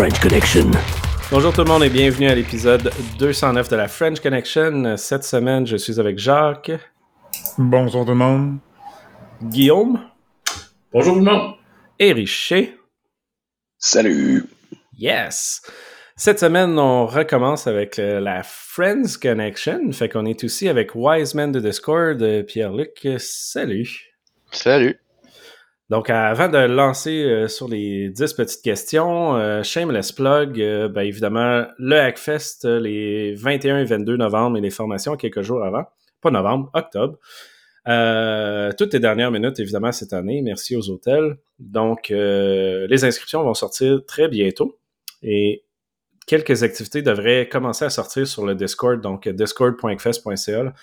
The French Connection. Bonjour tout le monde et bienvenue à l'épisode 209 de la French Connection. Cette semaine, je suis avec Jacques, Bonjour tout le monde. Guillaume Bonjour tout le monde. et Richer. Salut. Yes! Cette semaine, on recommence avec euh, la Friends Connection. Fait qu'on est aussi avec Wiseman de Discord, euh, Pierre-Luc. Salut! Salut. Donc, avant de lancer euh, sur les 10 petites questions, euh, shameless plug, euh, ben, évidemment, le Hackfest, les 21 et 22 novembre et les formations quelques jours avant. Pas novembre, octobre. Toutes les dernières minutes, évidemment, cette année. Merci aux hôtels. Donc, les inscriptions vont sortir très bientôt. Et quelques activités devraient commencer à sortir sur le Discord, donc discord.fest.ca.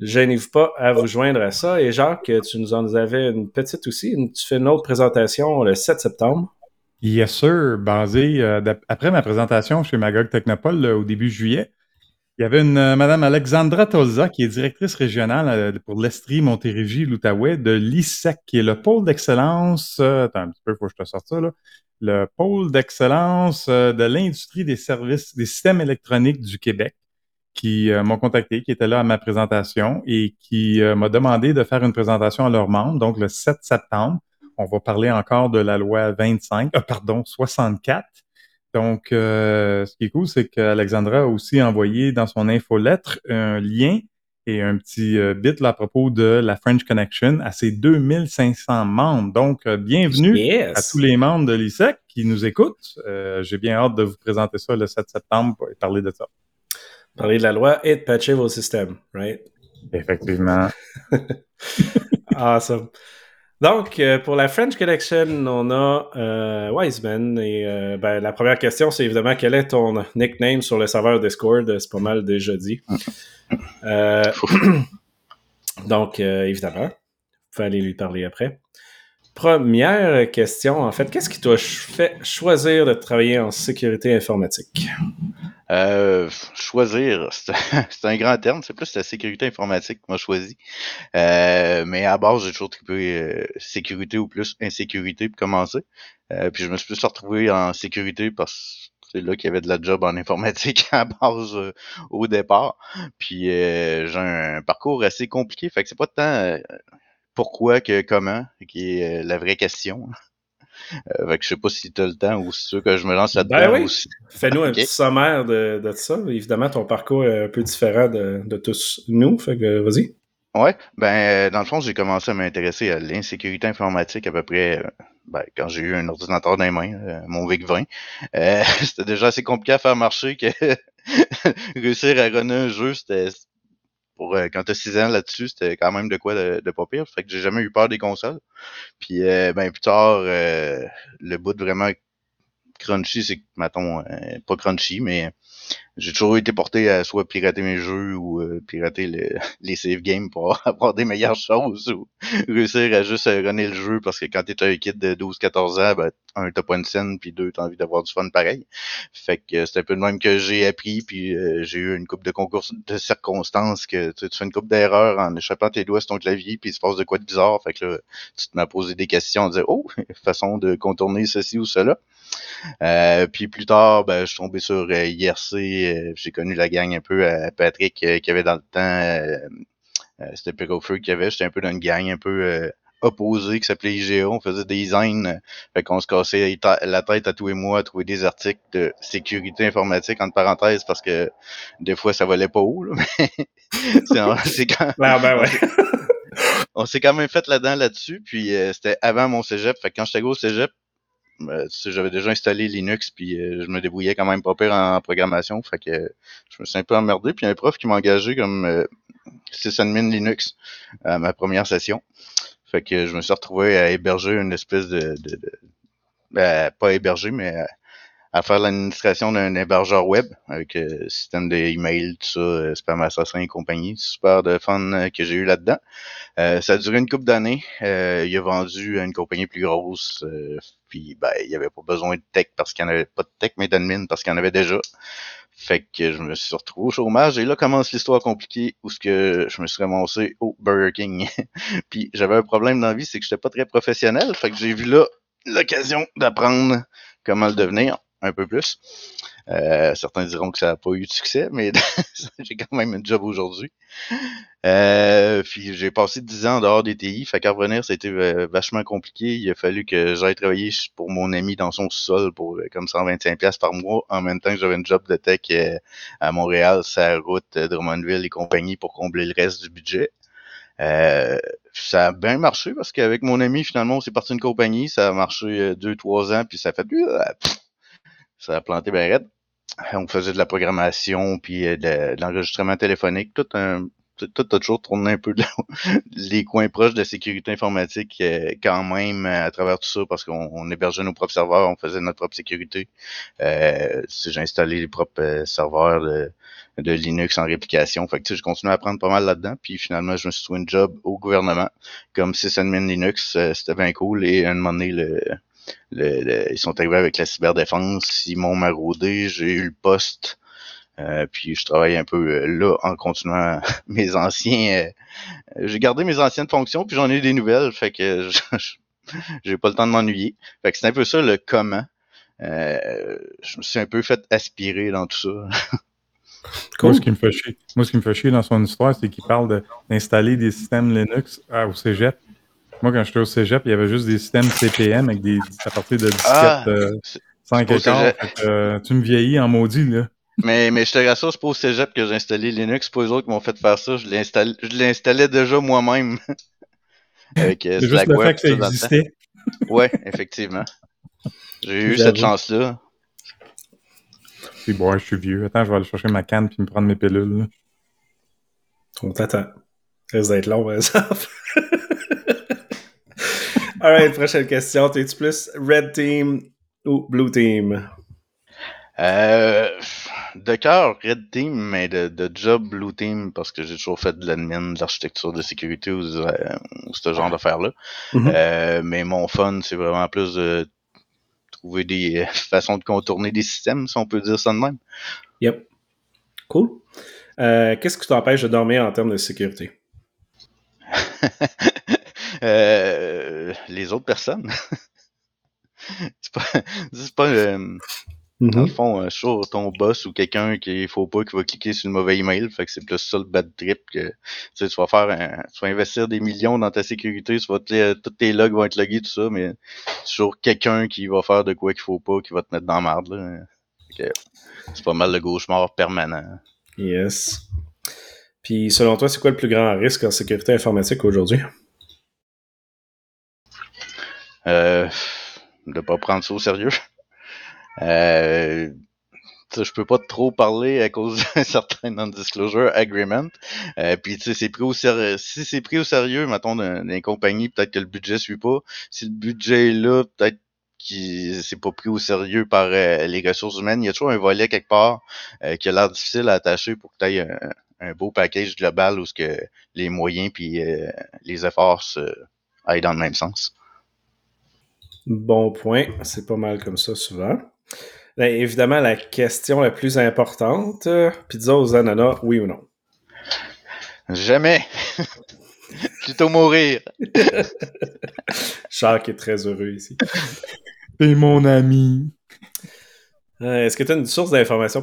Gênez-vous pas à vous joindre à ça. Et Jacques, tu nous en avais une petite aussi. Tu fais une autre présentation le 7 septembre. Yes, sir. Basé, euh, après ma présentation chez Magog Technopole au début juillet, il y avait une euh, Madame Alexandra Tolza, qui est directrice régionale euh, pour l'Estrie, Montérégie, l'Outaouais, de l'ISEC, qui est le pôle d'excellence. attends un petit peu, faut que je te sorte ça, là. Le pôle d'excellence de l'industrie des services, des systèmes électroniques du Québec, qui euh, m'ont contacté, qui étaient là à ma présentation et qui euh, m'a demandé de faire une présentation à leurs membres, donc le 7 septembre. On va parler encore de la loi 25, euh, pardon, 64. Donc, euh, ce qui est cool, c'est qu'Alexandra a aussi envoyé dans son infolettre un lien et un petit euh, bit là, à propos de la French Connection à ses 2500 membres. Donc, euh, bienvenue Yes! à tous les membres de l'ISEC qui nous écoutent. Euh, J'ai bien hâte de vous présenter ça le 7 septembre et parler de ça. Parler de la loi et de patcher vos systèmes, right? Effectivement. Awesome. Donc, euh, pour la French Connection, on a euh, Wiseman. Et euh, ben, la première question, c'est évidemment quel est ton nickname sur le serveur Discord? C'est pas mal déjà dit. Donc, évidemment, vous pouvez aller lui parler après. Première question, en fait, qu'est-ce qui t'a fait choisir de travailler en sécurité informatique? Euh, choisir, c'est un grand terme, c'est plus la sécurité informatique qu'on choisi. Euh, mais à base, j'ai toujours trippé euh, sécurité ou plus insécurité pour commencer. Euh, puis je me suis plus retrouvé en sécurité parce que c'est là qu'il y avait de la job en informatique à base euh, au départ. Puis euh, j'ai un parcours assez compliqué, fait que c'est pas tant pourquoi que comment qui est la vraie question. Euh, fait que je sais pas si tu as le temps ou si tu veux que je me lance là-dedans Ben oui. Fais-nous un petit sommaire de, de ça. Évidemment, ton parcours est un peu différent de, de tous nous. Fait que vas-y. Ouais, ben euh, dans le fond, j'ai commencé à m'intéresser à l'insécurité informatique à peu près euh, ben, quand j'ai eu un ordinateur dans les mains, euh, mon VIC-20. Euh, c'était déjà assez compliqué à faire marcher que réussir à runner un jeu, c'était pour euh, quand t'as 6 ans là-dessus, c'était quand même de quoi de, de pas pire. Fait que j'ai jamais eu peur des consoles. Puis euh, ben plus tard, euh, le bout de vraiment crunchy, c'est que, mettons, euh, pas crunchy, mais j'ai toujours été porté à soit pirater mes jeux ou euh, pirater le- les save games pour avoir des meilleures choses ou réussir à juste runner le jeu parce que quand t'es un kid de 12-14 ans, ben, un, t'as pas une scène, puis deux, t'as envie d'avoir du fun pareil. Fait que c'est un peu de même que j'ai appris, puis euh, j'ai eu une coupe de concours de circonstances que tu, tu fais une coupe d'erreurs en échappant tes doigts sur ton clavier, puis il se passe de quoi de bizarre. Fait que là, tu te mets à poser des questions, en disant « Oh, façon de contourner ceci ou cela ». Euh, puis plus tard, ben, je suis tombé sur euh, IRC. euh, j'ai connu la gang un peu à Patrick euh, qui avait dans le temps. Euh, euh, c'était Pérofeu qui avait. J'étais un peu dans une gang un peu euh, opposée qui s'appelait IGA. On faisait des designs. fait qu'on se cassait la tête à tous et moi à trouver des articles de sécurité informatique entre parenthèses parce que des fois ça volait pas haut. Là, mais c'est quand, Ah ben ouais. on s'est quand même fait là-dedans là-dessus. Puis euh, c'était avant mon cégep. Fait que quand j'étais au cégep, sais, j'avais déjà installé Linux, puis euh, je me débrouillais quand même pas pire en programmation. Fait que je me suis un peu emmerdé. Puis un prof qui m'a engagé comme euh, sysadmin Linux à ma première session. Fait que je me suis retrouvé à héberger une espèce de... de, de- ben, pas héberger, mais à, à faire l'administration d'un hébergeur web avec euh, système d'email, tout ça, euh, spam assassin et compagnie. Super de fun que j'ai eu là-dedans. Ça a duré une couple d'années. Il a vendu à une compagnie plus grosse. Puis ben, il n'y avait pas besoin de tech parce qu'il n'y en avait pas de tech, mais d'admin parce qu'il y en avait déjà. Fait que je me suis retrouvé au chômage et là commence l'histoire compliquée où ce que je me suis ramassé au Burger King. puis j'avais un problème dans la vie, c'est que j'étais pas très professionnel. Fait que j'ai vu là l'occasion d'apprendre comment le devenir. Un peu plus. Euh, certains diront que ça n'a pas eu de succès, mais j'ai quand même un job aujourd'hui. Euh, puis j'ai passé 10 ans dehors des TI, fait qu'à revenir, c'était euh, vachement compliqué. Il a fallu que j'aille travailler pour mon ami dans son sous-sol pour comme 125$ par mois, en même temps que j'avais un job de tech à Montréal, sa route Drummondville et compagnie pour combler le reste du budget. ça a bien marché parce qu'avec mon ami, finalement, on s'est parti une compagnie. Ça a marché deux, trois ans, puis ça a fait... ça a planté bien on faisait de la programmation, puis euh, de, l'enregistrement téléphonique, tout un tout a toujours tourné un peu les coins proches de la sécurité informatique euh, quand même euh, à travers tout ça parce qu'on hébergeait nos propres serveurs, on faisait notre propre sécurité. Euh, j'ai installé les propres serveurs de, Linux en réplication. Fait que je continue à apprendre pas mal là-dedans. Puis finalement, je me suis trouvé un job au gouvernement comme sysadmin Linux. C'était bien cool. Et un moment donné, le, ils sont arrivés avec la cyberdéfense, ils m'ont maraudé, j'ai eu le poste. Euh, puis je travaille un peu euh, là en continuant mes anciens. Euh, j'ai gardé mes anciennes fonctions, puis j'en ai eu des nouvelles, fait que j'ai pas le temps de m'ennuyer. Fait que c'est un peu ça le comment. je me suis un peu fait aspirer dans tout ça. Moi, ce qui me fait chier, moi, ce qui me fait chier dans son histoire, c'est qu'il parle d'installer des systèmes Linux au cégep. Moi, quand j'étais au cégep, il y avait juste des systèmes CPM avec des, à partir de disquettes ah, euh, 5 écarts. Euh, tu me vieillis en maudit, là. Mais, mais je te rassure, c'est pas au cégep que j'ai installé Linux. C'est pas eux autres qui m'ont fait faire ça. Je l'installais déjà moi-même. avec euh, juste le fait que ça existait. ouais, effectivement. J'ai eu cette chance-là. Puis bon, je suis vieux. Attends, je vais aller chercher ma canne puis me prendre mes pilules. Là. On t'attend. Ça va être long, par exemple. Alright, prochaine question. T'es-tu plus Red Team ou Blue Team? Euh, de cœur, Red Team, mais de, job Blue Team, parce que j'ai toujours fait de l'admin, de l'architecture de sécurité ou, euh, ce genre d'affaires-là. Mm-hmm. Euh, mais mon fun, c'est vraiment plus de trouver des façons de contourner des systèmes, si on peut dire ça de même. Yep. Cool. Qu'est-ce qui t'empêche de dormir en termes de sécurité? Euh, les autres personnes. c'est pas, c'est pas euh, mm-hmm. dans le fond, euh, sur ton boss ou quelqu'un qui faut pas qui va cliquer sur le mauvais email. Fait que c'est plus ça le bad trip que tu, vas faire un, tu vas investir des millions dans ta sécurité, tu vas te, tous tes logs vont être logués, tout ça, mais c'est toujours quelqu'un qui va faire de quoi qu'il faut pas, qui va te mettre dans la marde. c'est pas mal le gauchemar permanent. Yes. Puis selon toi, c'est quoi le plus grand risque en sécurité informatique aujourd'hui? Euh, de pas prendre ça au sérieux. Euh, je peux pas trop parler à cause d'un certain non-disclosure agreement. Euh, puis c'est pris au sérieux. Si c'est pris au sérieux, mettons, d'une compagnie, peut-être que le budget suit pas. Si le budget est là, peut-être que c'est pas pris au sérieux par euh, les ressources humaines. Il y a toujours un volet quelque part euh, qui a l'air difficile à attacher pour que tu aies un, beau package global où ce que les moyens puis les efforts aillent dans le même sens. Bon point. C'est pas mal comme ça souvent. Ben, évidemment, la question la plus importante, pizza aux ananas, oui ou non? Jamais. Plutôt mourir. Charles est très heureux ici. T'es mon ami. Euh, est-ce que tu as une source d'information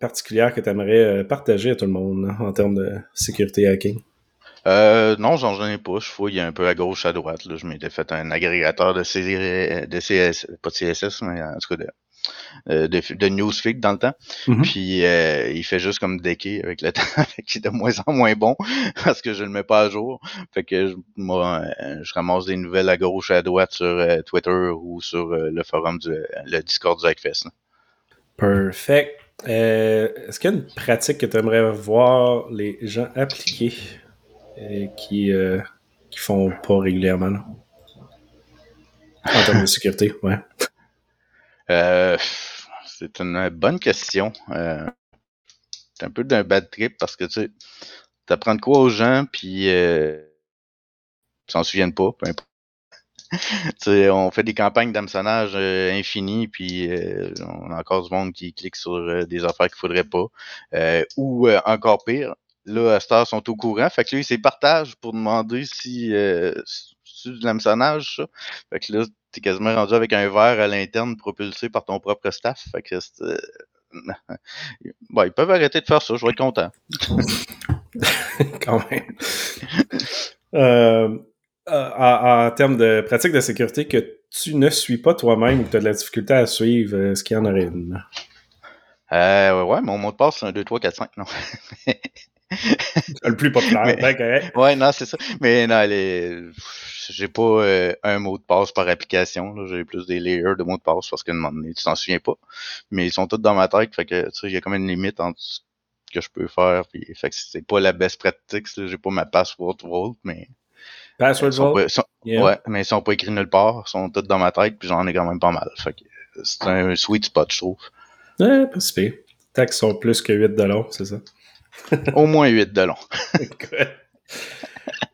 particulière que tu aimerais euh, partager à tout le monde en termes de sécurité hacking? Euh, non, j'en ai pas. Je fouille un peu à gauche, à droite. Là. Je m'étais fait un agrégateur de, de CS, pas de CSS, mais en tout cas de, euh, de, de Newsfeed dans le temps. Mm-hmm. Puis euh, il fait juste comme decker avec le temps, qui est de moins en moins bon parce que je le mets pas à jour. Fait que je, moi, euh, je ramasse des nouvelles à gauche, à droite sur Twitter ou sur le forum du le Discord du Hackfest. Perfect. Est-ce qu'il y a une pratique que tu aimerais voir les gens appliquer? Qui, euh, qui font pas régulièrement. En termes de sécurité, ouais. Euh, c'est une bonne question. Euh, c'est un peu d'un bad trip parce que tu sais, t'apprends quoi aux gens, puis ils s'en souviennent pas, peu importe. on fait des campagnes d'hameçonnage infinies, puis on a encore du monde qui clique sur des affaires qu'il faudrait pas. ou encore pire, là, à Star sont au courant. Fait que là, ils se partagent pour demander si, euh, C'est de l'hameçonnage, ça. Fait que là, t'es quasiment rendu avec un verre à l'interne propulsé par ton propre staff. Fait que c'est. euh, Bon, ils peuvent arrêter de faire ça, je vais être content. quand même. Euh, euh, en, en termes de pratique de sécurité que tu ne suis pas toi-même ou que tu as de la difficulté à suivre, est-ce qu'il y en aurait une? Euh, ouais, ouais, mon mot de passe, c'est un 2, 3, 4, 5, non. Le plus populaire, Mais- ben correct. Ouais, non, c'est ça. Mais non, j'ai pas euh, un mot de passe par application. J'ai plus des layers de mots de passe parce qu'à un moment donné, tu t'en souviens pas. Mais ils sont tous dans ma tête. Fait que, tu sais, il y a comme une limite entre ce que je peux faire. Puis, fait que c'est pas la best practice. J'ai pas ma password vault, mais. Password Vault? pas- sont- Yeah. Ouais, mais ils sont pas écrits nulle part. Ils sont tous dans ma tête. Puis j'en ai quand même pas mal. Fait que c'est un sweet spot, je trouve. Ouais, pas si pire. Qu'ils sont plus que 8 de long, c'est ça? Au moins 8 de long.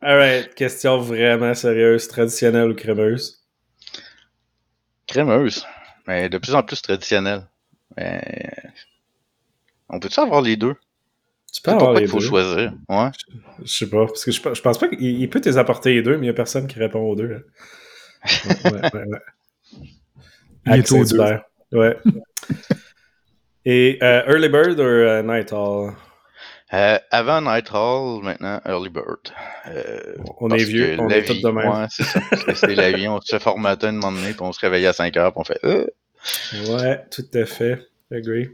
Alright, question vraiment sérieuse, traditionnelle ou crémeuse? Crémeuse. Mais de plus en plus traditionnelle. Mais... On peut-tu avoir les deux? Tu peux avoir pourquoi les il faut deux. choisir. Ouais. Je sais pas, parce que je, je pense pas qu'il il peut les apporter les deux, mais il y a personne qui répond aux deux. hein. Ouais, ouais. Il est aux deux. Ouais. Et euh, Early Bird ou euh, Night Hall? Euh, avant Night Hall, maintenant Early Bird. Euh, On est vieux, on est vie, de même. Ouais, c'est ça. La vie. On se formatait un moment donné, puis on se réveillait à 5 heures, puis on fait euh, Ouais, tout à fait. Agree.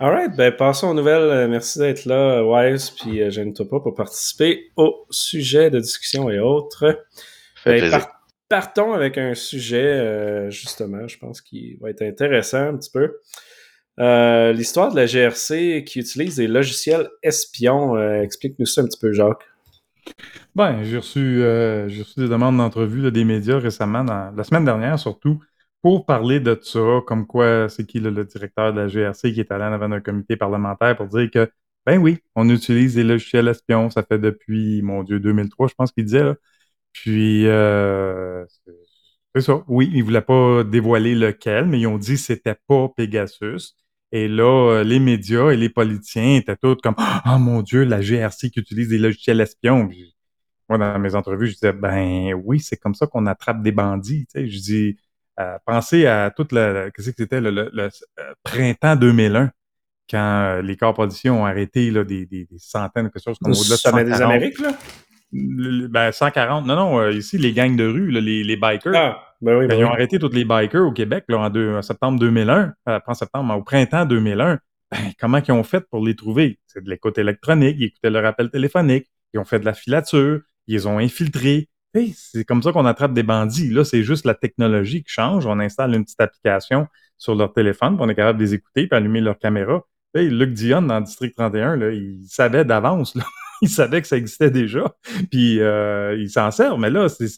Alright, ben passons aux nouvelles. Euh, Merci d'être là, Wise, puis euh, gêne-toi pas pour participer au sujet de discussion et autres. fait Ben, par- partons avec un sujet, justement, je pense qu'il va être intéressant un petit peu. Euh, L'histoire de la GRC qui utilise des logiciels espions. Euh, Explique-nous ça un petit peu, Jacques. Ben, j'ai reçu, euh, des demandes d'entrevue des médias récemment, la semaine dernière surtout, pour parler de ça, comme quoi c'est qui le directeur de la GRC qui est allé en avant d'un comité parlementaire pour dire que, ben oui, on utilise des logiciels espions, ça fait depuis, mon Dieu, 2003, je pense qu'il disait, là. Puis, c'est- ça, oui, ils voulaient pas dévoiler lequel, mais ils ont dit que c'était pas Pegasus. Et là, euh, les médias et les politiciens étaient tous comme Ah mon Dieu, la GRC qui utilise des logiciels espions. Puis, moi, dans mes entrevues, je disais Ben oui, c'est comme ça qu'on attrape des bandits. Tu sais, je dis euh, Pensez à toute la. Qu'est-ce que c'était le, le- le, euh, printemps 2001, quand euh, les corps policiers ont arrêté là, des, des, des centaines, quelque chose comme au-delà de sommet des 140. Amériques, là? Ben, 140. Non, non, euh, ici, les gangs de rue, là, les, les bikers. Ah, ben oui, Quand ben ils ont oui. arrêté tous les bikers au Québec là, en, deux- en septembre 2001, euh, pas en septembre, mais au printemps 2001, ben, comment ils ont fait pour les trouver? C'est de l'écoute électronique, ils écoutaient leur appel téléphonique, ils ont fait de la filature, ils les ont infiltrés. Hey, c'est comme ça qu'on attrape des bandits. Là, c'est juste la technologie qui change. On installe une petite application sur leur téléphone, puis on est capable de les écouter, puis allumer leur caméra. Hey, Luc Dion, dans District 31, là, il savait d'avance. Là. il savait que ça existait déjà, puis euh, il s'en sert. Mais là, c'est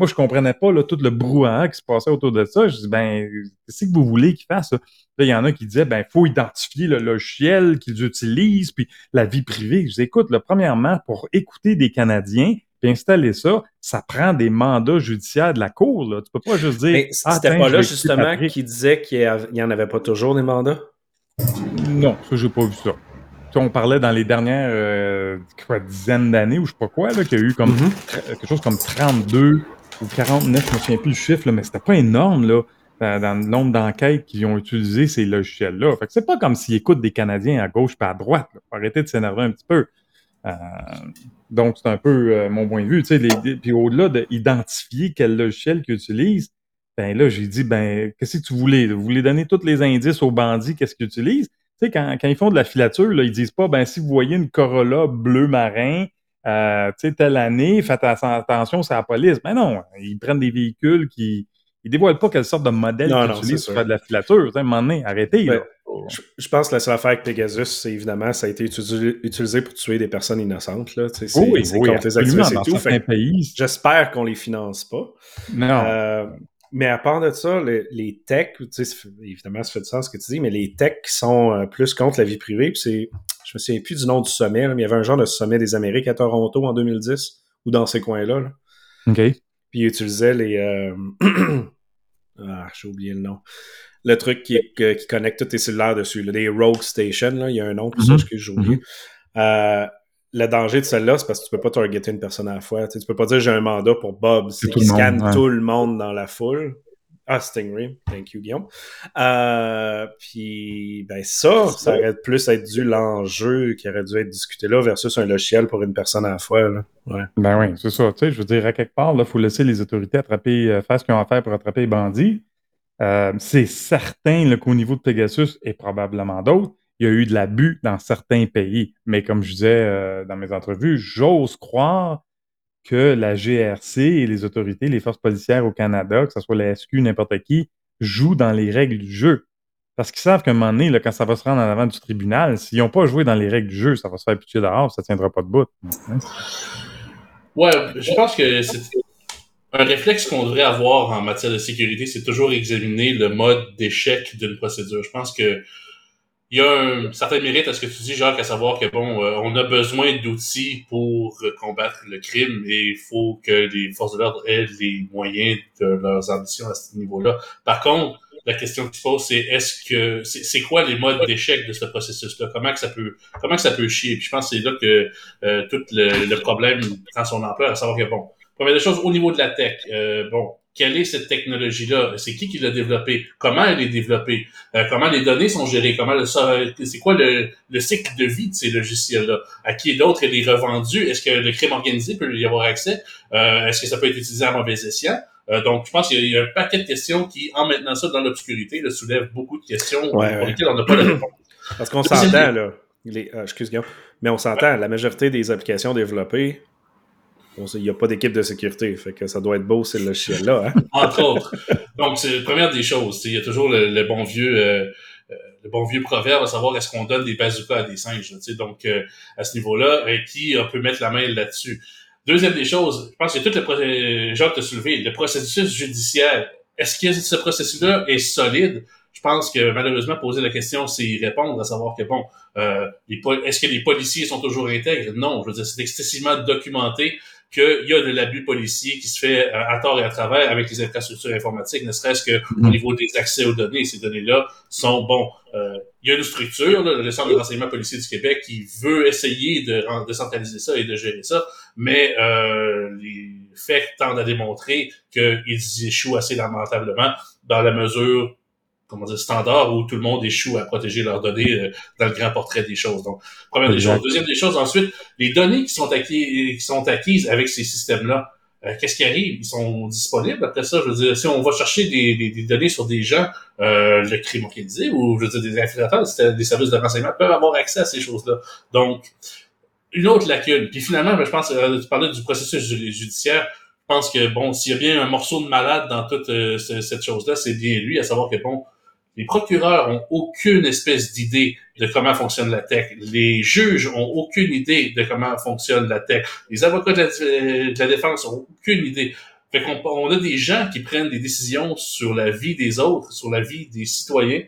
moi, je comprenais pas là, tout le brouhaha qui se passait autour de ça. Je dis, ben, qu'est-ce que vous voulez qu'ils fassent? Là, il y en a qui disaient, ben, faut identifier le logiciel qu'ils utilisent, puis la vie privée. Je dis, écoute, là, premièrement, pour écouter des Canadiens, puis installer ça, ça prend des mandats judiciaires de la Cour. Là. Tu peux pas juste dire, Mais ah, c'était pas là, justement, qui disait qu'il y av- il y en avait pas toujours des mandats? Non, ça, j'ai pas vu ça. On parlait dans les dernières euh, quoi, dizaines d'années, ou je sais pas quoi, là, qu'il y a eu comme Mhm. quelque chose comme 32 ou 49, je me souviens plus du chiffre, là, mais c'était pas énorme, là, dans, dans le nombre d'enquêtes qu'ils ont utilisé ces logiciels-là. Fait que c'est pas comme s'ils écoutent des Canadiens à gauche pas à droite, là. Faut arrêter de s'énerver un petit peu. Euh, donc, c'est un peu euh, mon point de vue. Tu sais, les- les- puis au-delà d'identifier quel logiciel qu'ils utilisent, ben là, j'ai dit, ben, qu'est-ce que tu voulais? Vous voulez donner tous les indices aux bandits, qu'est-ce qu'ils utilisent? Tu sais, quand, quand ils font de la filature, là, ils disent pas, ben, si vous voyez une Corolla bleu marin, euh, tu sais, telle année, faites atten- attention, c'est la police. Ben non, ils prennent des véhicules qui, ils dévoilent pas quelle sorte de modèle qu'ils utilisent pour faire de la filature. À un moment donné, arrêtez, Ben, là. Je, je pense que la seule affaire avec Pegasus, c'est évidemment, ça a été utilisé, utilisé pour tuer des personnes innocentes. Là. C'est oui, c'est oui, contre les activistes et tout. J'espère qu'on les finance pas. Non. Euh, mais à part de ça, les, les techs, évidemment, ça fait du sens ce que tu dis, mais les techs qui sont euh, plus contre la vie privée, c'est, je me souviens plus du nom du sommet, là, mais il y avait un genre de sommet des Amériques à Toronto en 2010, ou dans ces coins-là. là. OK. Puis ils utilisaient les. euh, ah, j'ai oublié le nom. Le truc qui, que- qui connecte tous tes cellulaires dessus, là, des Rogue Station, là, il y a un nom pour ça, Mhm. excuse, j'ai oublié. Euh, le danger de celle-là, c'est parce que tu peux pas targeter une personne à la fois. Tu, sais, tu peux pas dire j'ai un mandat pour Bob, c'est qu'il monde, scanne ouais. tout le monde dans la foule. Ah, Stingray. Thank you, Guillaume. Euh, puis, ben ça, ça aurait plus être dû l'enjeu qui aurait dû être discuté là versus un logiciel pour une personne à la fois. Là. Ouais. Ben oui, c'est ça. Tu sais, je veux dire, à quelque part, il faut laisser les autorités attraper, euh, faire ce qu'ils ont à faire pour attraper les bandits. Euh, c'est certain qu'au niveau de Pegasus et probablement d'autres, il y a eu de l'abus dans certains pays. Mais comme je disais euh, dans mes entrevues, j'ose croire que la GRC et les autorités, les forces policières au Canada, que ce soit la SQ, n'importe qui, jouent dans les règles du jeu. Parce qu'ils savent qu'à un moment donné, quand ça va se rendre en avant du tribunal, s'ils n'ont pas joué dans les règles du jeu, ça va se faire pitié dehors, ça tiendra pas de bout. Ouais, je pense que c'est un réflexe qu'on devrait avoir en matière de sécurité, c'est toujours examiner le mode d'échec d'une procédure. Je pense que il y a un certain mérite à ce que tu dis, Jacques, à savoir que bon, euh, on a besoin d'outils pour combattre le crime et il faut que les forces de l'ordre aient les moyens de leurs ambitions à ce niveau-là. Par contre, la question qui se pose, c'est est-ce que c'est c'est quoi les modes d'échec de ce processus-là? Comment que ça peut comment que ça peut chier? Puis je pense que c'est là que euh, tout le, le problème prend son ampleur, à savoir que bon, première des choses au niveau de la tech, euh, bon, quelle est cette technologie-là? C'est qui qui l'a développée? Comment elle est développée? Euh, Comment les données sont gérées? Comment le, c'est quoi le, le cycle de vie de ces logiciels-là? À qui d'autre elle est revendue? Est-ce que le crime organisé peut y avoir accès? Euh, Est-ce que ça peut être utilisé à mauvais escient? Euh, donc, je pense qu'il y a- il y a un paquet de questions qui, en maintenant ça dans l'obscurité, soulèvent beaucoup de questions Ouais, pour ouais. lesquelles on n'a pas de réponse. Parce qu'on s'entend, là. Les, excuse Guillaume. Mais on s'entend, la majorité des applications développées, il n'y a pas d'équipe de sécurité. Fait que ça doit être beau, ce logiciel-là. Hein? entre autres. Donc, c'est la première des choses. Il y a toujours le, le bon vieux euh, euh, le bon vieux proverbe à savoir est-ce qu'on donne des bazookas à des singes. là. Donc, euh, à ce niveau-là, euh, qui peut mettre la main là-dessus? Deuxième des choses, je pense que tout le Jacques t'a soulevé, le processus judiciaire, est-ce que ce processus-là est solide? Je pense que malheureusement, poser la question, c'est y répondre, à savoir que bon, euh, est-ce que les policiers sont toujours intègres? Non, je veux dire, c'est excessivement documenté qu'il y a de l'abus policier qui se fait euh, à tort et à travers avec les infrastructures informatiques, ne serait-ce que au Mhm. niveau des accès aux données. Ces données-là sont, bon, euh, il y a une structure, là, le Centre de renseignement policier du Québec, qui veut essayer de, de centraliser ça et de gérer ça, mais euh, les faits tendent à démontrer qu'ils échouent assez lamentablement dans la mesure comment dire, standard où tout le monde échoue à protéger leurs données euh, dans le grand portrait des choses. Donc, première des choses. Deuxième des choses, ensuite, les données qui sont, acquis, qui sont acquises avec ces systèmes-là, euh, qu'est-ce qui arrive? Ils sont disponibles après ça? Je veux dire, si on va chercher des, des, des données sur des gens, euh, le crime organisé ou je veux dire, des infiltrateurs, des services de renseignement peuvent avoir accès à ces choses-là. Donc, une autre lacune. Puis finalement, ben, je pense, euh, tu parlais du processus ju- judiciaire. Je pense que, bon, s'il y a bien un morceau de malade dans toute euh, ce- cette chose-là, c'est bien lui, à savoir que, bon, les procureurs ont aucune espèce d'idée de comment fonctionne la tech. Les juges ont aucune idée de comment fonctionne la tech. Les avocats de la, de la défense ont aucune idée. Fait qu'on on a des gens qui prennent des décisions sur la vie des autres, sur la vie des citoyens,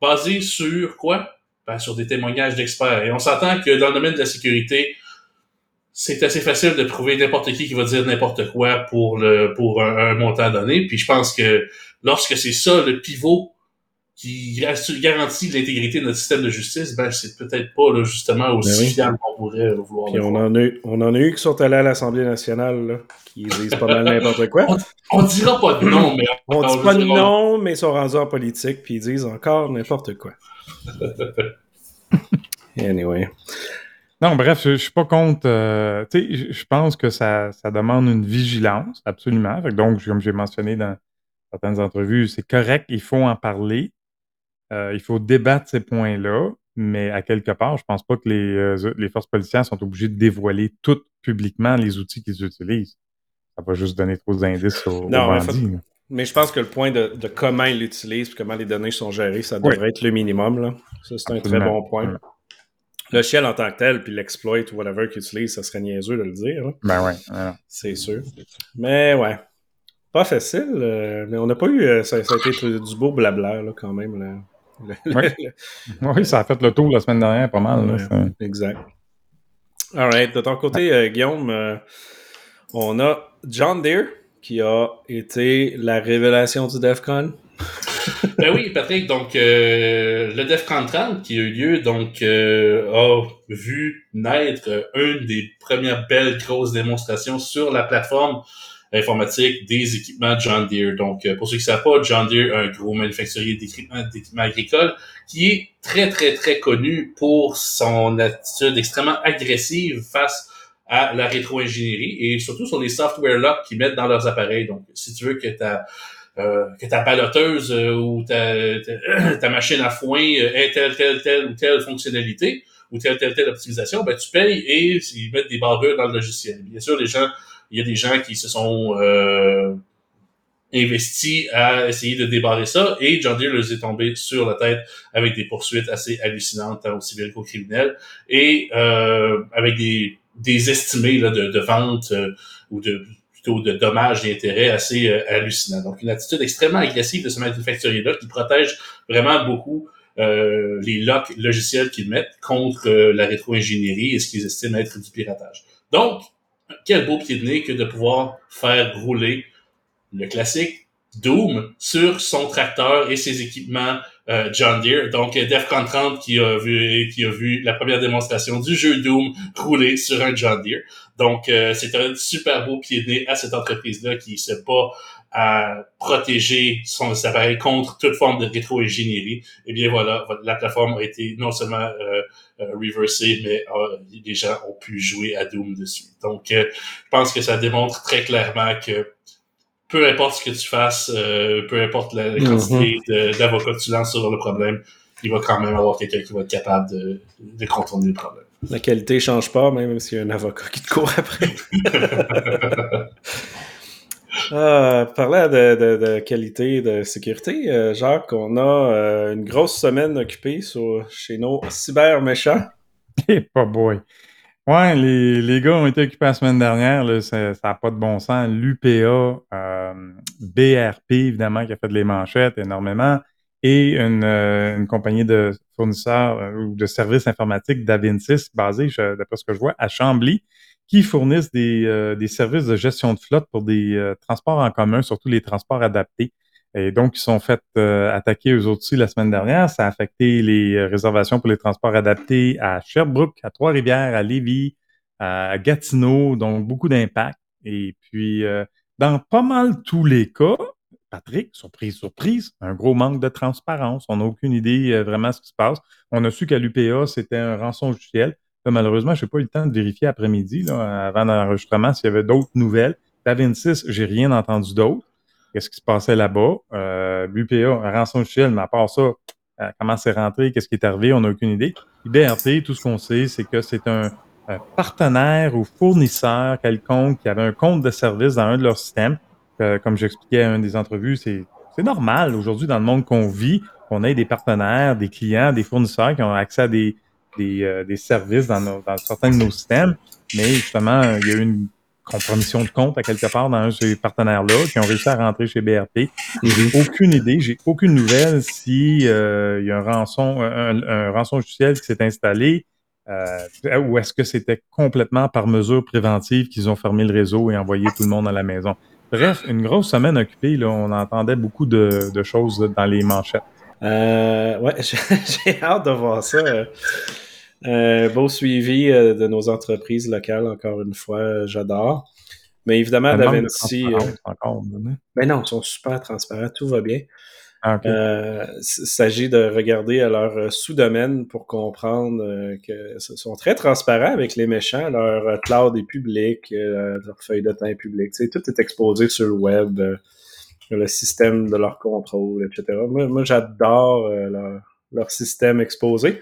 basées sur quoi? Ben, sur des témoignages d'experts. Et on s'entend que dans le domaine de la sécurité, c'est assez facile de trouver n'importe qui qui va dire n'importe quoi pour le pour un montant donné. Puis je pense que lorsque c'est ça le pivot qui assure- garantit l'intégrité de notre système de justice, ben c'est peut-être pas là, justement aussi Ben oui. fiable qu'on pourrait euh, vouloir. Puis le on voir. en, a, eu- on en a eu qui sont allés à l'Assemblée nationale, là, qui disent pas mal n'importe quoi. On dira pas de nom, mais On on dit pas de nom, mais ils sont rendus en politique, puis ils disent encore n'importe quoi. Anyway. Non, bref, je, je suis pas contre. euh, tu sais, je, pense que ça, ça demande une vigilance, absolument. Donc, comme j'ai mentionné dans certaines entrevues, c'est correct, il faut en parler. Euh, il faut débattre ces points-là, mais à quelque part, je pense pas que les, euh, les forces policières sont obligées de dévoiler tout publiquement les outils qu'ils utilisent. Ça va juste donner trop d'indices aux, aux Non, bandits. fait- là. Mais je pense que le point de, de comment ils l'utilisent puis comment les données sont gérées, ça Oui. devrait être le minimum. Là. Ça, c'est un très bon point. Ouais. Le shell en tant que tel, puis l'exploit ou whatever qu'ils utilisent, ça serait niaiseux de le dire. là. Ben ouais. voilà. C'est sûr. Mais ouais. Pas facile, euh, mais on n'a pas eu. ça, ça a été du beau blabla, là, quand même. Là. Oui, ça a fait le tour la semaine dernière, pas mal. là. Exact. Alright. De ton côté, euh, Guillaume, euh, on a John Deere qui a été la révélation du DEFCON. ben oui, Patrick, donc euh, le DEFCON 30 qui a eu lieu, donc euh, a vu naître une des premières belles grosses démonstrations sur la plateforme informatique des équipements John Deere. Donc, pour ceux qui ne savent pas, John Deere, un gros manufacturier d'équipements, d'équipements agricoles, qui est très, très, très connu pour son attitude extrêmement agressive face à la rétro-ingénierie et surtout sur les software locks qu'ils mettent dans leurs appareils. Donc, si tu veux que ta euh, que ta baloteuse euh, ou ta, ta, machine à foin euh, ait telle, telle, telle ou telle fonctionnalité ou telle, telle, telle optimisation, ben, tu payes et ils mettent des barbures dans le logiciel. Bien sûr, les gens, il y a des gens qui se sont euh, investis à essayer de débarrer ça et John Deere les est tombé sur la tête avec des poursuites assez hallucinantes tant au civil qu'au criminel et euh, avec des des estimés là, de, de euh, ou de plutôt de dommages et intérêts assez euh, hallucinants. Donc, une attitude extrêmement agressive de ce manufacturier-là qui protège vraiment beaucoup euh, les locks logiciels qu'ils mettent contre la rétro-ingénierie et ce qu'ils estiment être du piratage. Donc, quel beau pied de nez que de pouvoir faire rouler le classique Doom sur son tracteur et ses équipements euh, John Deere. Donc Defcon 30 qui a vu qui a vu la première démonstration du jeu Doom rouler sur un John Deere. Donc euh, c'est un super beau pied de nez à cette entreprise là qui se bat à protéger son appareil contre toute forme de rétro-ingénierie. Eh bien voilà, la plateforme a été non seulement euh, euh reversée, mais les gens ont pu jouer à Doom dessus. Donc je pense que ça démontre très clairement que peu importe ce que tu fasses, euh, peu importe la mhm. quantité d'avocats que tu lances sur le problème, il va quand même avoir quelqu'un qui va être capable de, de contourner le problème. La qualité change pas, même s'il y a un avocat qui te court après. ah, parlant de, de, de, qualité de sécurité, euh, Jacques, on a euh, une grosse semaine occupée sur, chez nos cyber méchants. Eh, pas boy. Ouais, les, les, gars ont été occupés la semaine dernière. Ça n'a pas de bon sens. L'UPA, euh, BRP, évidemment, qui a fait de les manchettes énormément, et une, euh, une compagnie de fournisseurs euh, ou de services informatiques d'Avincis, basée, d'après ce que je vois, à Chambly, qui fournissent des, des services de gestion de flotte pour des transports en commun, surtout les transports adaptés. Et donc, ils sont fait euh, attaquer eux aussi la semaine dernière. Ça a affecté les euh, réservations pour les transports adaptés à Sherbrooke, à Trois-Rivières, à Lévis, à Gatineau, donc beaucoup d'impact. Et puis, euh, dans pas mal tous les cas, Patrick, surprise, surprise, un gros manque de transparence. On n'a aucune idée vraiment ce qui se passe. On a su qu'à l'UPA, c'était un rançon logiciel. Malheureusement, je n'ai pas eu le temps de vérifier après-midi, avant l'enregistrement, s'il y avait d'autres nouvelles. D'Avincis, j'ai rien entendu d'autre qu'est-ce qui se passait là-bas? Euh, l'UPA, rançon logiciel, mais à part ça, euh, comment c'est rentré, qu'est-ce qui est arrivé, on n'a aucune idée. IBRT, tout ce qu'on sait, c'est que c'est un, partenaire ou fournisseur quelconque qui avait un compte de service dans un de leurs systèmes. comme j'expliquais à une des entrevues, c'est normal aujourd'hui dans le monde qu'on vit qu'on ait des partenaires, des clients, des fournisseurs qui ont accès à des, des, euh, des services dans, nos, dans certains de nos systèmes. Mais justement, il y a eu une compromission de compte à quelque part dans un de ces partenaires-là qui ont réussi à rentrer chez BRP. J'ai aucune idée, j'ai aucune nouvelle si euh, il y a un rançon, un, rançon logiciel qui s'est installé euh, ou est-ce que c'était complètement par mesure préventive qu'ils ont fermé le réseau et envoyé tout le monde à la maison. Bref, une grosse semaine occupée, là, on entendait beaucoup de, de choses dans les manchettes. Euh, ouais, j'ai hâte de voir ça. Euh, beau suivi euh, de nos entreprises locales, encore une fois, j'adore. Mais évidemment, DaVinci. Euh, mais non, ils sont super transparents, tout va bien. Ah, il s'agit de regarder à leur sous-domaine pour comprendre que sont très transparents avec les méchants. Leur cloud est public, leur feuille de temps est publique. tout est exposé sur le web, le système de leur contrôle, etc. Moi, j'adore leur, leur, système exposé.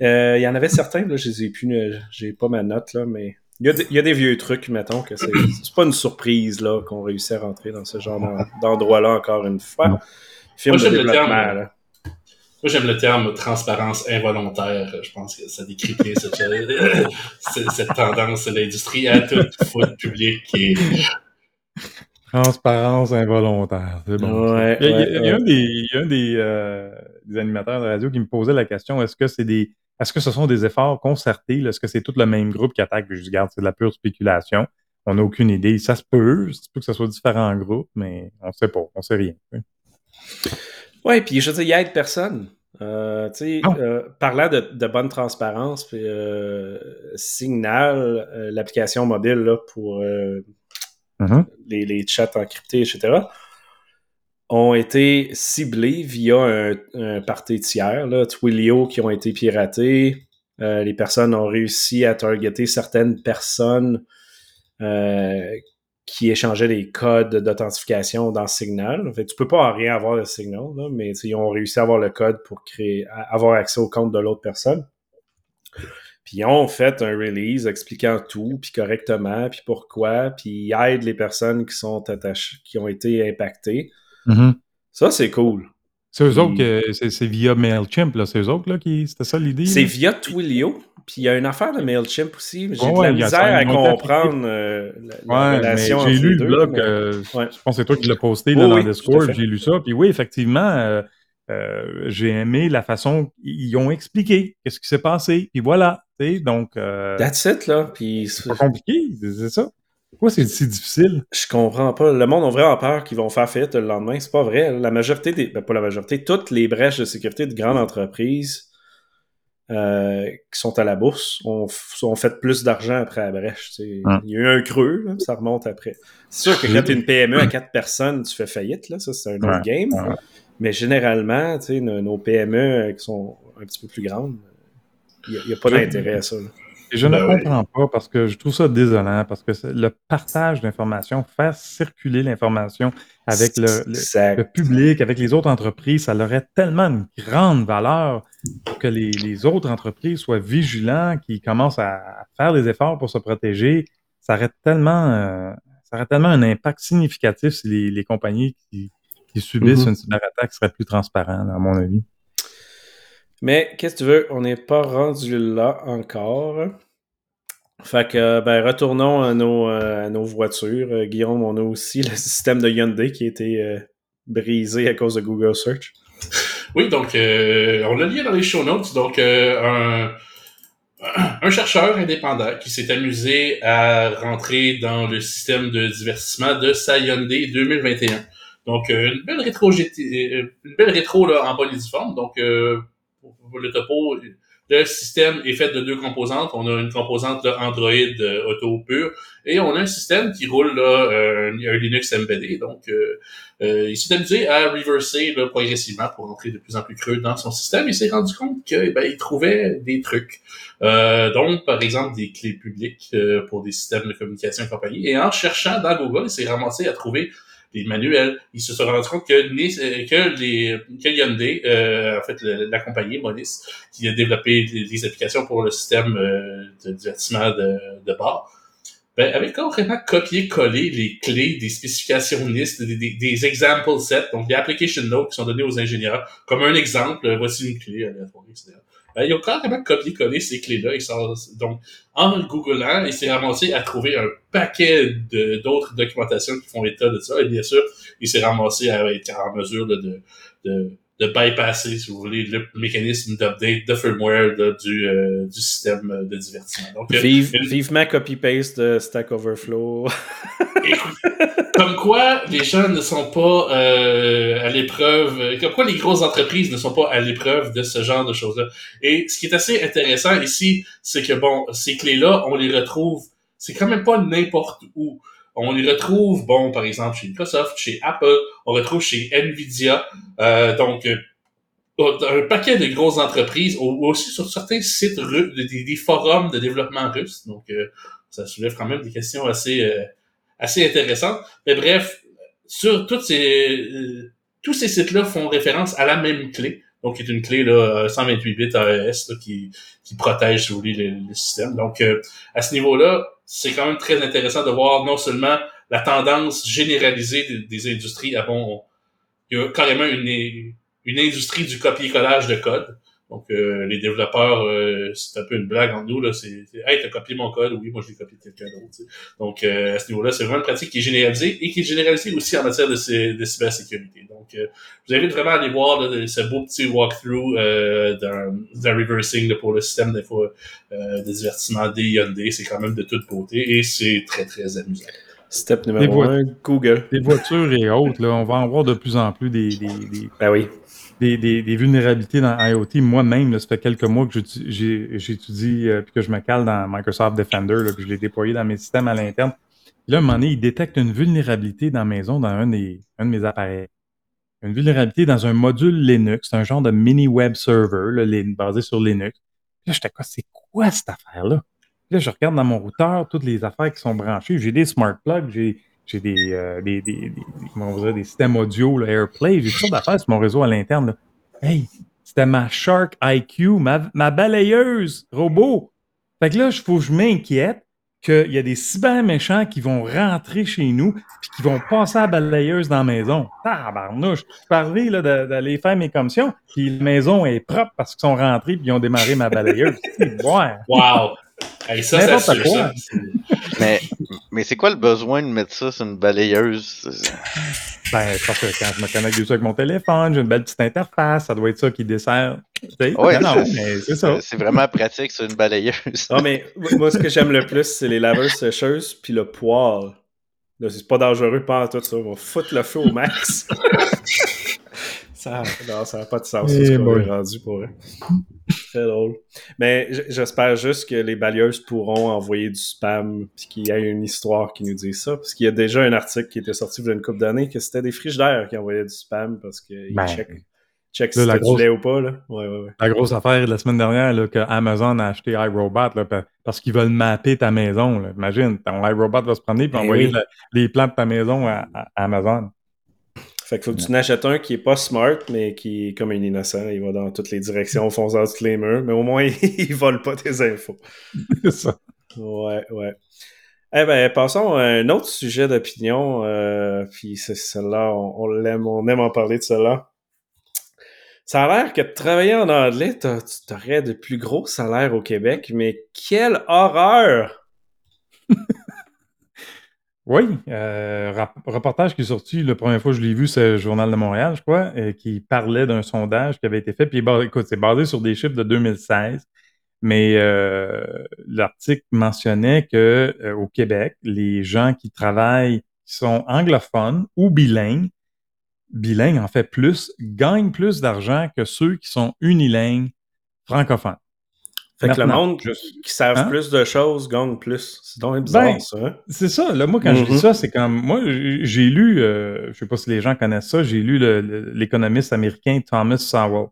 Euh, il y en avait certains, là, je les ai plus, euh, j'ai pas ma note, là, mais il y, a des vieux trucs, mettons, que c'est, pas une surprise, là, qu'on réussit à rentrer dans ce genre d'endroit-là encore une fois. Film Moi, de développement, là. Moi, j'aime le terme transparence involontaire. Je pense que ça décrit bien cette, cette tendance de l'industrie à tout foutre public et Transparence involontaire, c'est bon. il, y a, un des, euh, des, animateurs de radio qui me posait la question est-ce que c'est des est-ce que ce sont des efforts concertés Est-ce que c'est tout le même groupe qui attaque? Je garde, c'est de la pure spéculation. On n'a aucune idée. Ça se peut, ça se peut que ce soit différents groupes, mais on ne sait pas, on ne sait rien. Ouais, puis je veux dire, il aide personne. Euh, tu sais, Non. euh, parlant de, de bonne transparence, puis euh, Signal, euh, l'application mobile là, pour Mhm. les, les chats encryptés, etc., ont été ciblés via un, un party tiers, Twilio, qui ont été piratés. Euh, les personnes ont réussi à targeter certaines personnes euh, qui échangeaient des codes d'authentification dans Signal. Fait, tu peux pas rien avoir de Signal, mais ils ont réussi à avoir le code pour créer, avoir accès au compte de l'autre personne. Puis ils ont fait un release expliquant tout, puis correctement, puis pourquoi, puis ils aident les personnes qui sont attachées, qui ont été impactées. Mhm. Ça, c'est cool. C'est eux Puis- autres que c'est via MailChimp, là. C'est eux autres là, qui. C'était ça l'idée? C'est via Twilio, puis il y a une affaire de MailChimp aussi, j'ai Ouais, de la misère ça, à comprendre euh, la, Ouais, mais relation j'ai lu le deux, blog, mais- euh, Ouais. je pense que c'est toi qui l'as posté là, Oui, dans oui, Discord, j'ai lu ça. Puis oui, effectivement, euh, euh, j'ai aimé la façon ils ont expliqué qu'est-ce qui s'est passé. Puis voilà, donc euh, That's it, là. Puis c'est pas compliqué, c'est ça. Pourquoi c'est si difficile? je comprends pas. Le monde a vraiment peur qu'ils vont faire faillite le lendemain. C'est pas vrai. La majorité des. Ben, pas la majorité, toutes les brèches de sécurité de grandes entreprises euh, qui sont à la bourse ont, fait plus d'argent après la brèche. tu sais. Hum. Il y a eu un creux, là, ça remonte après. C'est sûr que quand tu es une PME à quatre personnes, tu fais faillite, là, ça c'est un autre Ouais, game. ouais. Mais généralement, tu sais, nos, nos PME euh, qui sont un petit peu plus grandes, il n'y a, pas d'intérêt à ça. là. Et je Ben ne oui. comprends pas parce que je trouve ça désolant parce que le partage d'informations, faire circuler l'information avec le, le- Exact. le public, avec les autres entreprises, ça leur aurait tellement une grande valeur pour que les, les autres entreprises soient vigilants, qu'ils commencent à faire des efforts pour se protéger. Ça aurait tellement, euh, ça aurait tellement un impact significatif si les, les compagnies qui, qui subissent Mhm. une cyberattaque seraient plus transparents, là, à mon avis. Mais qu'est-ce que tu veux, on n'est pas rendu là encore. Fait que, ben, retournons à nos, euh, nos voitures. Euh, Guillaume, on a aussi le système de Hyundai qui a été euh, brisé à cause de Google Search. Oui, donc euh, on l'a lié dans les show notes. Donc un, chercheur indépendant qui s'est amusé à rentrer dans le système de divertissement de sa Hyundai 2021. Donc une belle rétro une belle rétro là, en bonne. Donc le topo, le système est fait de deux composantes. On a une composante là, Android euh, auto pur et on a un système qui roule là, euh, un Linux embedded. Donc euh, euh, il s'est amusé à reverser là, progressivement pour entrer de plus en plus creux dans son système. Il s'est rendu compte que ben, il trouvait des trucs. Euh, donc, par exemple, des clés publiques euh, pour des systèmes de communication et compagnie. Et en cherchant dans Google, il s'est ramassé à trouver des manuels. Il se sont rendu compte que, né- que les que Hyundai, euh, en fait, la compagnie Monis, qui a développé des, applications pour le système euh, de divertissement de, de bord, ben, avait carrément copié-collé les clés des spécifications NIST, des, des, des example sets, donc des application notes qui sont donnés aux ingénieurs. Comme un exemple, euh, voici une clé aléatoire, etc. Ben, ils ont carrément copié-collé ces clés-là. Donc, en googlant, il s'est ramassé à trouver un paquet d'autres documentations qui font état de ça. Et bien sûr, il s'est ramassé à être en mesure de, de, de bypasser, si vous voulez, le mécanisme d'update de firmware du, euh, du système de divertissement. Donc, euh, Vive, une- vivement copy-paste de Stack Overflow. Comme quoi les gens ne sont pas euh, à l'épreuve, euh, comme quoi les grosses entreprises ne sont pas à l'épreuve de ce genre de choses-là. Et ce qui est assez intéressant ici, c'est que bon, ces clés-là, on les retrouve, c'est quand même pas n'importe où. On les retrouve, bon, par exemple, chez Microsoft, chez Apple, on retrouve chez Nvidia, euh, donc euh, un paquet de grosses entreprises, aussi sur certains sites des, des forums de développement russe. Donc, euh, ça soulève quand même des questions assez euh, assez intéressantes. Mais bref, sur toutes ces euh, tous ces sites-là font référence à la même clé. Donc, qui est une clé là, 128 bits AES là, qui, qui protège, si vous voulez, le, système. Donc, euh, à ce niveau-là, c'est quand même très intéressant de voir non seulement la tendance généralisée des, des industries à bon, il y a carrément une, une industrie du copier-collage de code. Donc, euh, les développeurs, euh, c'est un peu une blague entre nous. Là, c'est, c'est, Hey, t'as copié mon code. Oui, moi, je l'ai copié de quelqu'un d'autre. tu sais. Donc, euh, à ce niveau-là, c'est vraiment une pratique qui est généralisée et qui est généralisée aussi en matière de, de cybersécurité. Donc, euh, je vous invite vraiment à aller voir là, ce beau petit walkthrough euh, d'un, d'un reversing là, pour le système d'info, euh, de divertissement des Hyundai. C'est quand même de toute beauté et c'est très, très amusant. Step numéro voix- 1, Google. Des voitures et autres, là, on va en voir de plus en plus des, des, des, Ben oui. Des, vulnérabilités dans IoT. Moi-même, ça fait quelques mois que j'étudie euh, puis que je me cale dans Microsoft Defender, là, puis je l'ai déployé dans mes systèmes à l'interne. Là, à un moment donné, il détecte une vulnérabilité dans la maison, dans un, des, un de mes appareils. Une vulnérabilité dans un module Linux, un genre de mini web server basé sur Linux. Là, j'étais quoi, c'est quoi cette affaire-là? Là, je regarde dans mon routeur toutes les affaires qui sont branchées. J'ai des smart plugs, j'ai j'ai des, euh, des, des, des, des, systèmes audio, le AirPlay, j'ai toutes d'affaires sur mon réseau à l'interne. Hey, c'était ma Shark IQ, ma, ma balayeuse robot. Fait que là, il faut que je m'inquiète qu'il y a des cyber méchants qui vont rentrer chez nous puis qui vont passer à la balayeuse dans la maison. Tabarnouche! Je arrivé d'aller faire mes commissions, puis la maison est propre parce qu'ils sont rentrés puis ils ont démarré ma balayeuse. Wow! Hey, ça, ça, quoi. mais mais c'est quoi le besoin de mettre ça sur une balayeuse? Ben, parce que quand je me connecte dessus avec mon téléphone, j'ai une belle petite interface, ça doit être ça qui dessert. Oui, c'est ça. C'est vraiment pratique sur une balayeuse. non, mais moi, ce que j'aime le plus, c'est les laveuses sécheuses puis le poêle. Là, c'est pas dangereux, pas tout ça. On va foutre le feu au max. ça, non, ça n'a pas de sens, c'est ce qu'on est rendu pour eux. Très drôle. Mais j'espère juste que les balayeuses pourront envoyer du spam puis qu'il y ait une histoire qui nous dise ça. Parce qu'il y a déjà un article qui était sorti il y a une couple d'années que c'était des frigidaires qui envoyaient du spam parce qu'ils ben, check, si c'était du lait ou pas. Là. Ouais, ouais, ouais. La grosse affaire de la semaine dernière, là, que Amazon a acheté iRobot là, parce qu'ils veulent mapper ta maison. Là. Imagine, ton iRobot va se promener et ben envoyer les plans de ta maison à Amazon. Fait qu'il faut que tu n'achètes un qui est pas smart, mais qui est comme un innocent. Il va dans toutes les directions, fonce dans tous les murs, mais au moins, il vole pas tes infos. C'est ça. Ouais, ouais. Eh ben, passons à un autre sujet d'opinion. Euh, puis c'est celle-là, on, l'aime, on aime en parler de cela. Ça a l'air que de travailler en anglais, tu aurais de plus gros salaires au Québec, mais quelle horreur! Oui, euh, reportage qui est sorti, la première fois que je l'ai vu, c'est le Journal de Montréal, je crois, et qui parlait d'un sondage qui avait été fait. Puis, écoute, c'est basé sur des chiffres de 2016, mais euh, l'article mentionnait que euh, au Québec, les gens qui travaillent, qui sont anglophones ou bilingues, bilingues en fait plus, gagnent plus d'argent que ceux qui sont unilingues francophones. Fait que le monde qui savent hein? plus de choses gagne plus. C'est donc bizarre, ben, ça. Hein? C'est ça. Là, moi, quand je dis mm-hmm. ça, c'est comme. Moi, j'ai lu, euh, je sais pas si les gens connaissent ça, j'ai lu l'économiste américain Thomas Sowell,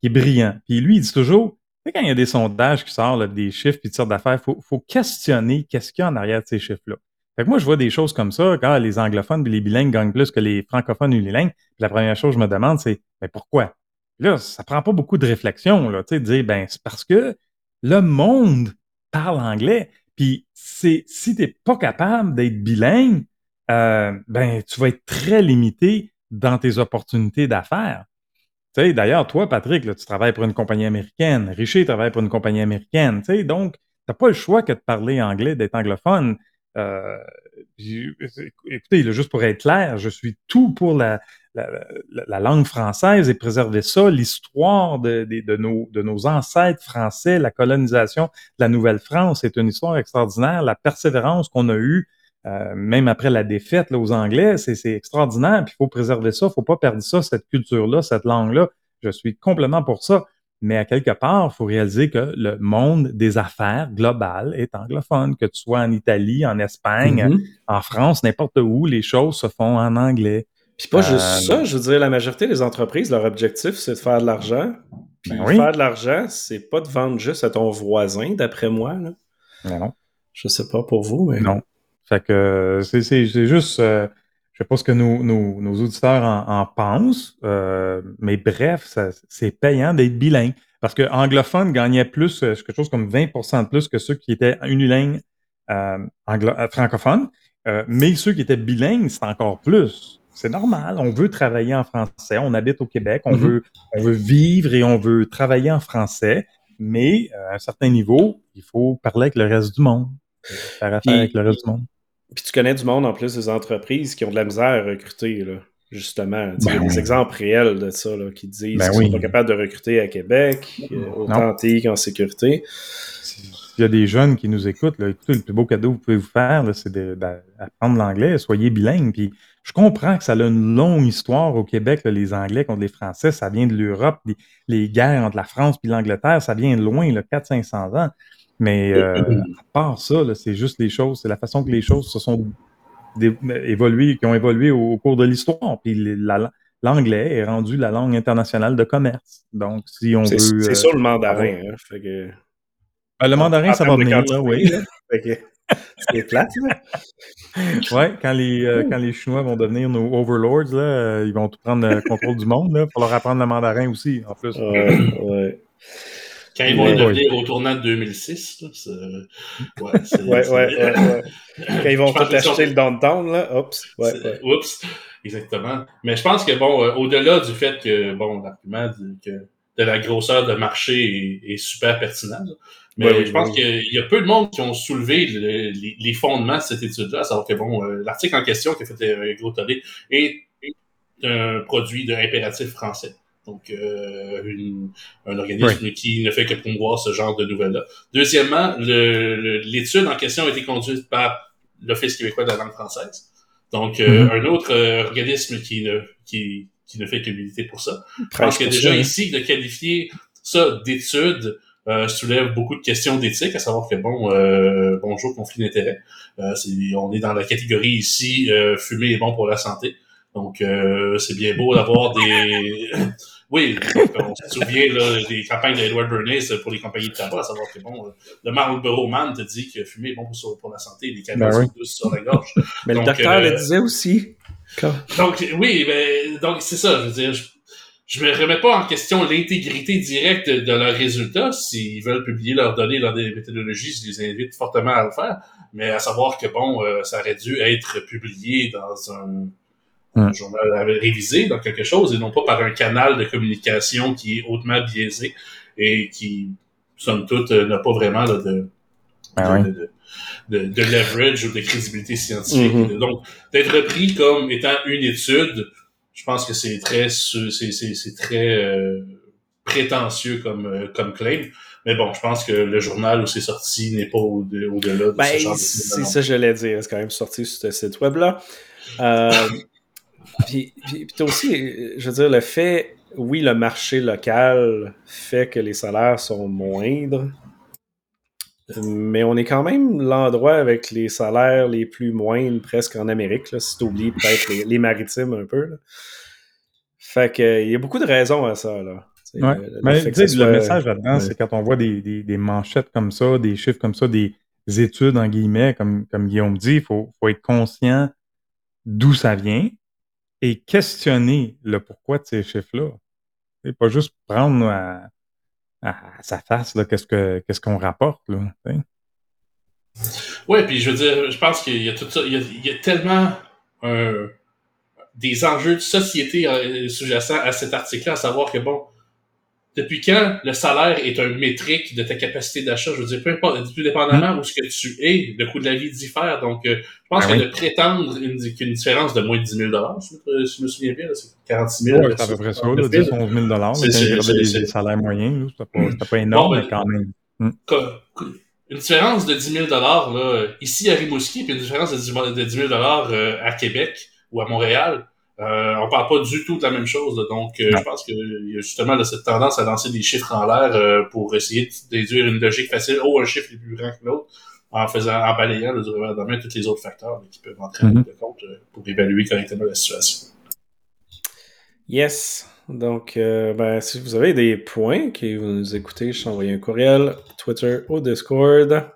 qui est brillant. Puis lui, il dit toujours quand il y a des sondages qui sortent, des chiffres, puis toutes sortes d'affaires, il faut, questionner qu'est-ce qu'il y a en arrière de ces chiffres-là. Fait que moi, je vois des choses comme ça, quand les anglophones et les bilingues gagnent plus que les francophones ou les langues. la première chose que je me demande, c'est ben pourquoi? là, ça prend pas beaucoup de réflexion, là, tu sais, de dire, ben, c'est parce que le monde parle anglais. Puis c'est si tu n'es pas capable d'être bilingue, euh, ben tu vas être très limité dans tes opportunités d'affaires. Tu sais, d'ailleurs, toi, Patrick, tu travailles pour une compagnie américaine. Richer travaille pour une compagnie américaine. Tu sais, donc, tu n'as pas le choix que de parler anglais, d'être anglophone. Euh, écoutez, juste pour être clair, je suis tout pour la, la, langue française et préserver ça, l'histoire de, de, nos, de nos ancêtres français, la colonisation de la Nouvelle-France, c'est une histoire extraordinaire. La persévérance qu'on a eue, euh, même après la défaite là, aux Anglais, c'est extraordinaire. Puis il faut préserver ça, il faut pas perdre ça, cette culture-là, cette langue-là. Je suis complètement pour ça. Mais à quelque part, il faut réaliser que le monde des affaires global est anglophone, que tu sois en Italie, en Espagne, mm-hmm. en France, n'importe où, les choses se font en anglais. Puis pas juste euh, ça, je veux dire, la majorité des entreprises, leur objectif, c'est de faire de l'argent. Puis ben faire de l'argent, c'est pas de vendre juste à ton voisin, d'après moi. Là. Ben non. Je sais pas pour vous, mais. Non. Fait que c'est juste. Euh, je sais pas ce que nos, nos, nos auditeurs en, pensent, euh, mais bref, c'est payant d'être bilingue. Parce que anglophone gagnait plus, quelque chose comme 20% de plus que ceux qui étaient unilingues euh, francophones. mais ceux qui étaient bilingues, c'est encore plus c'est normal. On veut travailler en français. On habite au Québec. On, mm-hmm. veut, on veut vivre et on veut travailler en français. Mais euh, à un certain niveau, il faut parler avec le reste du monde. Faire affaire avec le reste du monde. Puis tu connais du monde en plus des entreprises qui ont de la misère à recruter, là, justement. il y a ben des exemples réels de ça là, qui disent ben qu'ils sont pas capables de recruter à Québec, euh, autant TI qu'en sécurité. s'il y a des jeunes qui nous écoutent, là, écoutez, le plus beau cadeau que vous pouvez vous faire, c'est d'apprendre l'anglais, soyez bilingue. Puis je comprends que ça a une longue histoire au Québec, là, les Anglais contre les Français, ça vient de l'Europe, les, les guerres entre la France et l'Angleterre, ça vient de loin, là, 400-500 ans. Mais euh, à part ça, c'est juste les choses, c'est la façon que les choses se sont évoluées, qui ont évolué au, au cours de l'histoire. Puis l'anglais est rendu la langue internationale de commerce. Donc, si on veut... C'est euh, sur le mandarin. Hein, fait que... ben, le mandarin, ça va venir, là, oui. C'est plate, là. Ouais, quand les, euh, quand les Chinois vont devenir nos overlords, là, euh, ils vont tout prendre le contrôle du monde. Il faut leur apprendre le mandarin aussi, en plus. Ouais, ouais. Quand ils vont Ouais, le devenir au tournant de 2006, là, c'est... Ouais, Ouais. Quand ils vont tout acheter le downtown, là, oups. Ouais, C'est- ouais. Oups, exactement. Mais je pense que, bon, euh, au-delà du fait que, bon, l'argument de, que- de la grosseur de marché est, est super pertinent, là, mais oui, je pense oui. qu'il y a peu de monde qui ont soulevé le- les, les fondements de cette étude-là, savoir que, bon, euh, l'article en question qui a fait euh, gros tollé est un produit de impératif français. Donc, euh, une- un organisme qui ne fait que promouvoir ce genre de nouvelles-là. Deuxièmement, l'étude en question a été conduite par l'Office québécois de la langue française. Donc, euh, Mhm. un autre euh, organisme qui ne, qui, qui ne fait que militer pour ça. Je pense que déjà hein. ici, de qualifier ça d'étude euh, soulève beaucoup de questions d'éthique, à savoir que, bon, euh, bonjour, conflit d'intérêts. Euh, on est dans la catégorie ici, euh, fumer est bon pour la santé. Donc, euh, c'est bien beau d'avoir des... Oui, on se souvient là, des campagnes d'Edward Bernays pour les compagnies de tabac, à savoir que, bon, euh, le Marlboro Man te dit que fumer est bon pour, pour la santé, les Ben canettes oui. sont sur la gorge. Mais le docteur le disait aussi. Quand- Donc, oui, ben, donc c'est ça, je veux dire, je, je me remets pas en question l'intégrité directe de, leurs résultats. S'ils veulent publier leurs données, leurs méthodologies, je les invite fortement à le faire. Mais à savoir que, bon, euh, ça aurait dû être publié dans un, un journal révisé, dans quelque chose, et non pas par un canal de communication qui est hautement biaisé et qui, somme toute, euh, n'a pas vraiment là, de, Ah de, oui. de, de- de leverage ou de crédibilité scientifique. Mhm. Donc, d'être repris comme étant une étude, je pense que c'est très c'est c'est c'est très euh, prétentieux comme euh, comme claim. Mais bon, je pense que le journal où c'est sorti n'est pas au- de- au-delà de ce Ben, genre de c'est ça que j'allais dire. C'est quand même sorti sur ce site web-là. Euh, puis, puis, puis t'as aussi, je veux dire, le fait, oui, le marché local fait que les salaires sont moindres, mais on est quand même l'endroit avec les salaires les plus moindres presque en Amérique, là, si t'oublies peut-être les, les maritimes un peu. là. Fait que, il y a beaucoup de raisons à ça, là. Tu Ouais. le- Mais tu le message là-dedans, ouais. c'est quand on voit des, des, des manchettes comme ça, des chiffres comme ça, des études en guillemets, comme, comme Guillaume dit, il faut, faut être conscient d'où ça vient et questionner le pourquoi de ces chiffres-là. Pas juste prendre à, à sa face qu'est-ce que qu'est-ce qu'on rapporte. Là. Ouais, puis je veux dire, je pense qu'il y a tout ça, il y a, il y a tellement un- des enjeux de société euh, sous-jacents à cet article-là, à savoir que bon, depuis quand le salaire est un métrique de ta capacité d'achat, je veux dire, peu importe, tout dépendamment où ce que tu es, le coût de la vie diffère. Donc, euh, je pense Ben que oui. de prétendre une, qu'une différence de moins de 10 000 si je me- si je me souviens bien, c'est 46 000. Ouais, c'est à peu près ça, là, 10 11 000 dollars. C'est- c'est- c'est- les salaires moyens, c'était pas, c'était pas énorme, Bon, ben, mais quand même. Co- une différence de 10 000 là, ici à Rimouski, puis une différence de 10 000 de 10 000 euh, à Québec ou à Montréal, euh, on parle pas du tout de la même chose. là. donc, euh, je pense qu'il y a justement là, cette tendance à lancer des chiffres en l'air euh, pour essayer de déduire une logique facile. Oh, un chiffre est plus grand que l'autre, en faisant, en balayant le revers de main tous les autres facteurs là, qui peuvent entrer en Mhm. de compte euh, pour évaluer correctement la situation. Yes. Donc, ben, si vous avez des points que vous nous écoutez, je t'ai envoyé un courriel, Twitter ou Discord.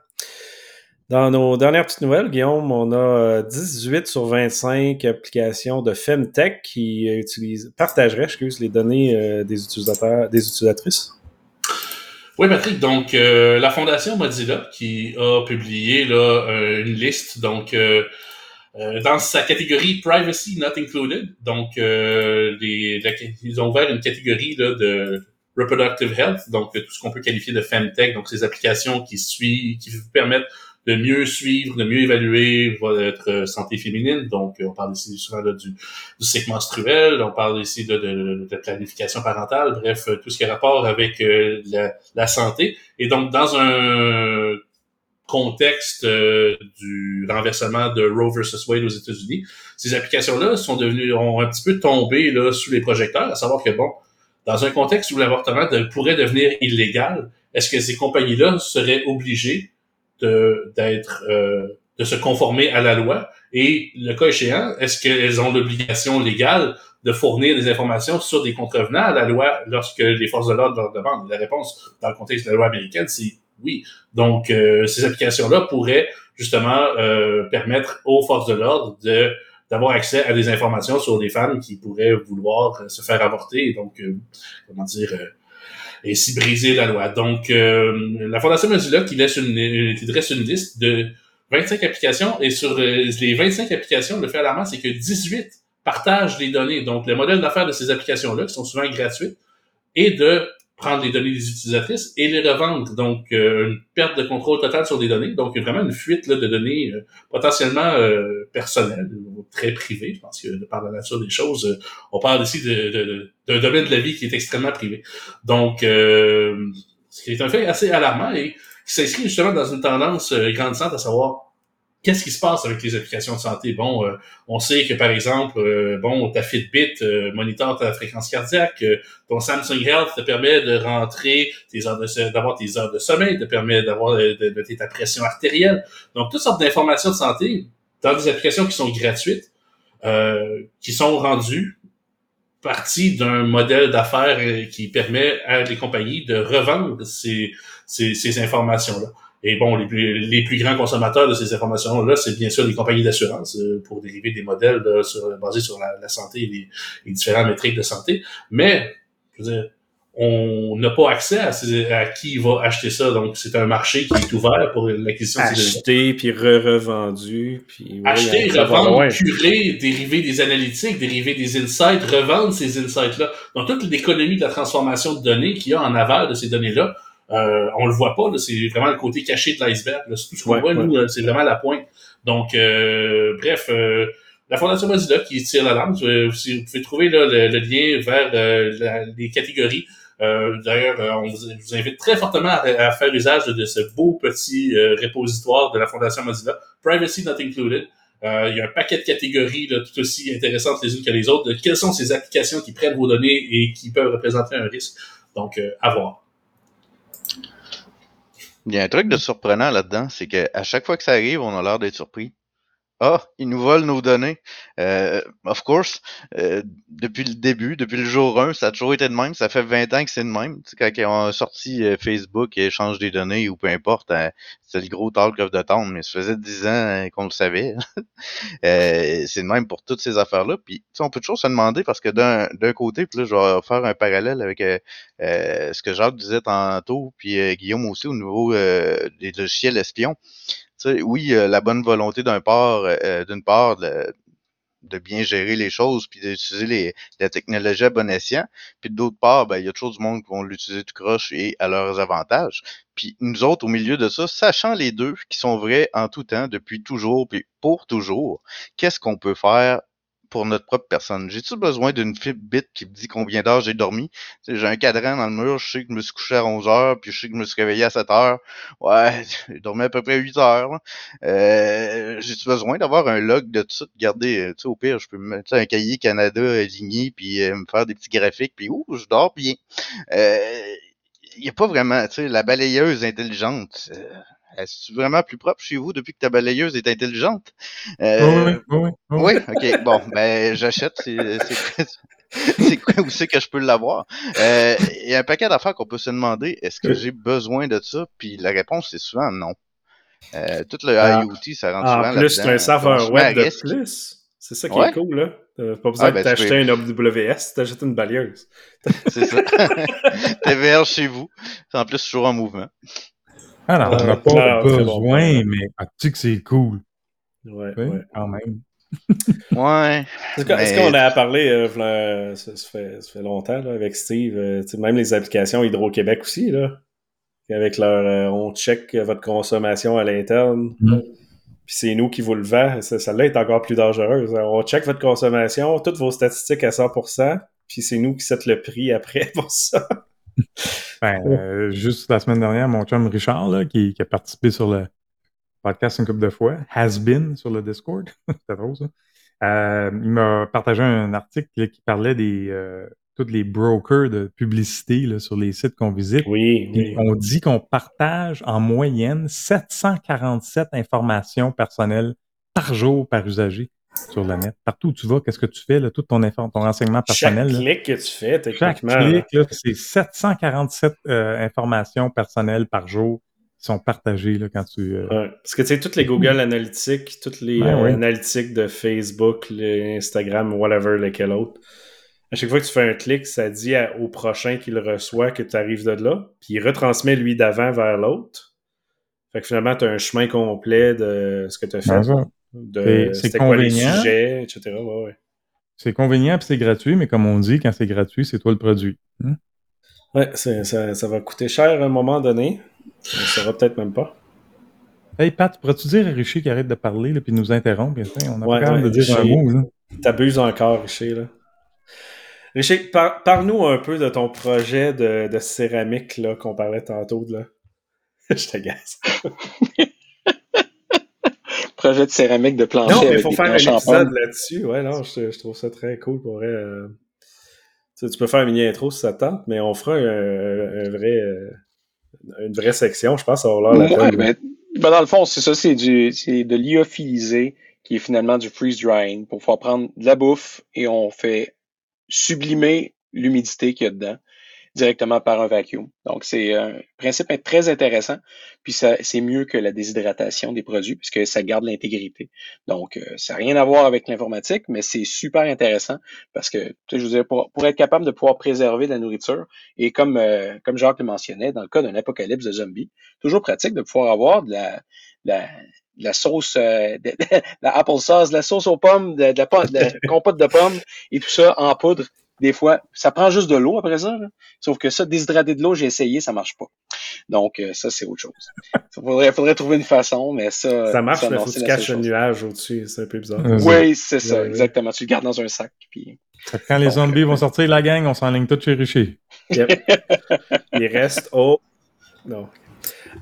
Dans nos dernières petites nouvelles, Guillaume, on a euh, 18 sur 25 applications de Femtech qui euh, utilisent, partageraient, excuse, les données euh, des utilisateurs, des utilisatrices. Oui, Patrick, donc euh, la Fondation Mozilla qui a publié là, euh, une liste, donc euh, euh, dans sa catégorie Privacy Not Included, donc euh, ils ont ouvert une catégorie là, de Reproductive Health, donc euh, tout ce qu'on peut qualifier de Femtech, donc ces applications qui suivent, qui vous permettent de mieux suivre, de mieux évaluer votre euh, santé féminine. Donc, euh, on parle ici souvent là, du, du cycle menstruel, on parle ici de, de, de planification parentale, bref, euh, tout ce qui a rapport avec euh, la, la santé. Et donc, dans un contexte euh, du renversement de Roe versus Wade aux États-Unis, ces applications-là sont devenues, ont un petit peu tombé là, sous les projecteurs, à savoir que bon, dans un contexte où l'avortement pourrait devenir illégal, est-ce que ces compagnies-là seraient obligées de d'être euh, de se conformer à la loi et le cas échéant, est-ce qu'elles ont l'obligation légale de fournir des informations sur des contrevenants à la loi lorsque les forces de l'ordre leur demandent? La réponse, dans le contexte de la loi américaine, c'est oui. Donc, euh, ces applications-là pourraient justement euh, permettre aux forces de l'ordre de d'avoir accès à des informations sur des femmes qui pourraient vouloir se faire avorter et donc, euh, comment dire, et ainsi briser la loi. Donc, la Fondation Mozilla qui laisse une, qui dresse une liste de 25 applications et sur les 25 applications, le fait alarmant, c'est que 18 partagent les données. Donc, le modèle d'affaires de ces applications-là, qui sont souvent gratuites, est de prendre les données des utilisatrices et les revendre. Donc, euh, une perte de contrôle total sur des données. Donc, vraiment une fuite là, de données euh, potentiellement euh, personnelles, très privées. Je pense que par la nature des choses, on parle ici d'un de, de, domaine de la vie qui est extrêmement privé. Donc, ce qui est un fait assez alarmant et qui s'inscrit justement dans une tendance grandissante à savoir qu'est-ce qui se passe avec les applications de santé? Bon, euh, on sait que par exemple, euh, bon, ta Fitbit euh, monitore ta fréquence cardiaque, ton Samsung Health te permet de rentrer tes heures de d'avoir tes heures de sommeil, te permet d'avoir de, noter ta pression artérielle. Donc toutes sortes d'informations de santé dans des applications qui sont gratuites, qui sont rendues partie d'un modèle d'affaires qui permet à des compagnies de revendre ces, ces, ces informations-là. Et bon, les plus, les plus grands consommateurs de ces informations-là, c'est bien sûr les compagnies d'assurance euh, pour dériver des modèles sur, basés sur la, santé et les, les, différentes métriques de santé. Mais, je veux dire, on n'a pas accès à, à, qui va acheter ça. Donc, c'est un marché qui est ouvert pour l'acquisition de ces Acheter, puis re-revendu. Puis, Acheter, revendre, curer, dériver des analytiques, dériver des insights, revendre ces insights-là. Donc, toute l'économie de la transformation de données qu'il y a en aval de ces données-là, euh, on le voit pas, c'est vraiment le côté caché de l'iceberg. C'est tout ce qu'on voit, nous, c'est vraiment la pointe. Donc, euh, bref, euh, la Fondation Mozilla qui tire la lampe, vous, pouvez trouver là, le, lien vers les catégories. D'ailleurs, on vous, invite très fortement à, faire usage de, ce beau petit répositoire de la Fondation Mozilla, Privacy Not Included. il y a un paquet de catégories là, tout aussi intéressantes les unes que les autres. De quelles sont ces applications qui prennent vos données et qui peuvent représenter un risque. Donc, à voir. Il y a un truc de surprenant là-dedans, c'est qu'à chaque fois que ça arrive, on a l'air d'être surpris. Ah, ils nous volent nos données. Euh, of course, euh, depuis le début, depuis le jour 1, ça a toujours été de même. Ça fait 20 ans que c'est de même. quand ils ont sorti euh, Facebook et échange des données ou peu importe, euh, c'est le gros talk of the town, mais ça faisait 10 ans qu'on le savait. c'est de même pour toutes ces affaires-là. Puis, on peut toujours se demander, parce que d'un côté, puis là, je vais faire un parallèle avec ce que Jacques disait tantôt, puis Guillaume aussi au niveau des logiciels espions oui, euh, la bonne volonté d'un part, euh, euh, d'une part, de, bien gérer les choses, puis d'utiliser les, la technologie à bon escient. Puis d'autre part, ben, il y a toujours du monde qui vont l'utiliser tout croche et à leurs avantages. Puis nous autres, au milieu de ça, sachant les deux qui sont vrais en tout temps, depuis toujours, puis pour toujours, qu'est-ce qu'on peut faire pour notre propre personne. J'ai-tu besoin d'une bit qui me dit combien d'heures j'ai dormi? J'ai un cadran dans le mur, je sais que je me suis couché à 11 heures, puis je sais que je me suis réveillé à 7 heures. Ouais, j'ai dormi à peu près 8 heures. Euh, J'ai-tu besoin d'avoir un log de tout de garder, euh, tu sais, au pire, je peux me mettre un cahier Canada aligné, puis euh, me faire des petits graphiques, puis ouh, je dors bien. Euh, il n'y a pas vraiment, tu sais, la balayeuse intelligente. Est-ce vraiment plus propre chez vous depuis que ta balayeuse est intelligente? Euh, oui, oui, oui, oui. OK. Bon, ben, j'achète. C'est quoi où c'est que je peux l'avoir? Euh, il y a un paquet d'affaires qu'on peut se demander, est-ce que j'ai besoin de ça? Puis la réponse, c'est souvent non. Euh, tout le ah, IoT, ça rentre souvent En plus, tu as un serveur web de plus. C'est ça qui est cool, là. T'as pas besoin ah, ben, de t'acheter un AWS, t'achètes une balayeuse. C'est ça. TVR chez vous. En plus, toujours en mouvement. Alors, on n'a pas besoin, mais tu sais que c'est cool? Ouais, ouais. Quand même. ouais. Est-ce qu'on a parlé, euh, ça, fait, ça, fait, longtemps, là, avec Steve, euh, même les applications Hydro-Québec aussi, là, avec leur, euh, on check votre consommation à l'interne, mm. puis c'est nous qui vous le vend, celle-là est encore plus dangereuse. On check votre consommation, toutes vos statistiques à 100%, puis c'est nous qui set le prix après pour ça. Ben, euh, juste la semaine dernière, mon chum Richard, là, qui, qui, a participé sur le, podcast une couple de fois, Has Been sur le Discord. C'était drôle, ça. Euh, il m'a partagé un article qui parlait des euh, tous les brokers de publicité là, sur les sites qu'on visite. Oui. on dit qu'on partage en moyenne 747 informations personnelles par jour par usager sur le net. Partout où tu vas, qu'est-ce que tu fais, là, tout ton, ton renseignement Chaque personnel. là. clic que tu fais, Chaque techniquement. clic, là, c'est 747 euh, informations personnelles par jour qui sont partagées là, quand tu... euh, Ouais. Parce que tu sais, toutes les Google Analytics, toutes les Ben euh, oui. analytiques de Facebook, les Instagram, whatever, lesquels autres, à chaque fois que tu fais un clic, ça dit à- au prochain qui le reçoit que tu arrives de là, puis il retransmet lui d'avant vers l'autre. Fait que finalement, tu as un chemin complet de ce que tu as fait, ben ça, de C'est- quoi les convenient. sujets, etc. Ouais, ouais. c'est convenient puis c'est gratuit, mais comme on dit, quand c'est gratuit, c'est toi le produit. Hein? Ouais, c'est- ça, ça va coûter cher à un moment donné. On ne saura peut-être même pas. Hey Pat, pourrais-tu dire à Richer qu'il arrête de parler de nous interrompre? On a Ouais, pas quand même ouais, de dire un mot. Là. T'abuses encore, Richer, là. Richer, par- parle-nous un peu de ton projet de, de céramique là, qu'on parlait tantôt. Là. Je t'agace. Projet de céramique de plancher Non, mais il faut faire un épisode là-dessus. Ouais, non, je, je trouve ça très cool pour vrai. euh. Tu, sais, tu peux faire une mini intro si ça te tente, mais on fera un, un vrai, euh, une vraie section. Je pense avoir l'air Ouais, ben, ben, dans le fond, c'est ça, c'est du, c'est de lyophiliser, qui est finalement du freeze drying, pour pouvoir prendre de la bouffe et on fait sublimer l'humidité qu'il y a dedans directement par un vacuum. Donc, c'est un principe très intéressant. Puis, ça, c'est mieux que la déshydratation des produits puisque ça garde l'intégrité. Donc, euh, ça n'a rien à voir avec l'informatique, mais c'est super intéressant parce que, tu sais, je veux dire, pour, pour être capable de pouvoir préserver de la nourriture et comme, euh, comme Jacques le mentionnait, dans le cas d'un apocalypse de zombies, toujours pratique de pouvoir avoir de la, de la, de la sauce, euh, de, de la apple sauce, de la sauce aux pommes, de, de la, pomme- de la compote de pommes et tout ça en poudre. Des fois, ça prend juste de l'eau après ça. là. Sauf que ça, déshydrater de l'eau, j'ai essayé, ça marche pas. Donc, euh, ça, c'est autre chose. Faudrait, faudrait trouver une façon, mais ça. Ça marche, mais non, faut que tu caches un nuage au-dessus. C'est un peu bizarre. Oui, c'est ça, Ouais, ouais. exactement. Tu le gardes dans un sac. Puis... Quand les Donc, zombies euh, vont sortir, la gang, on s'enligne tout chez Richer. Yep. Il reste au. Non.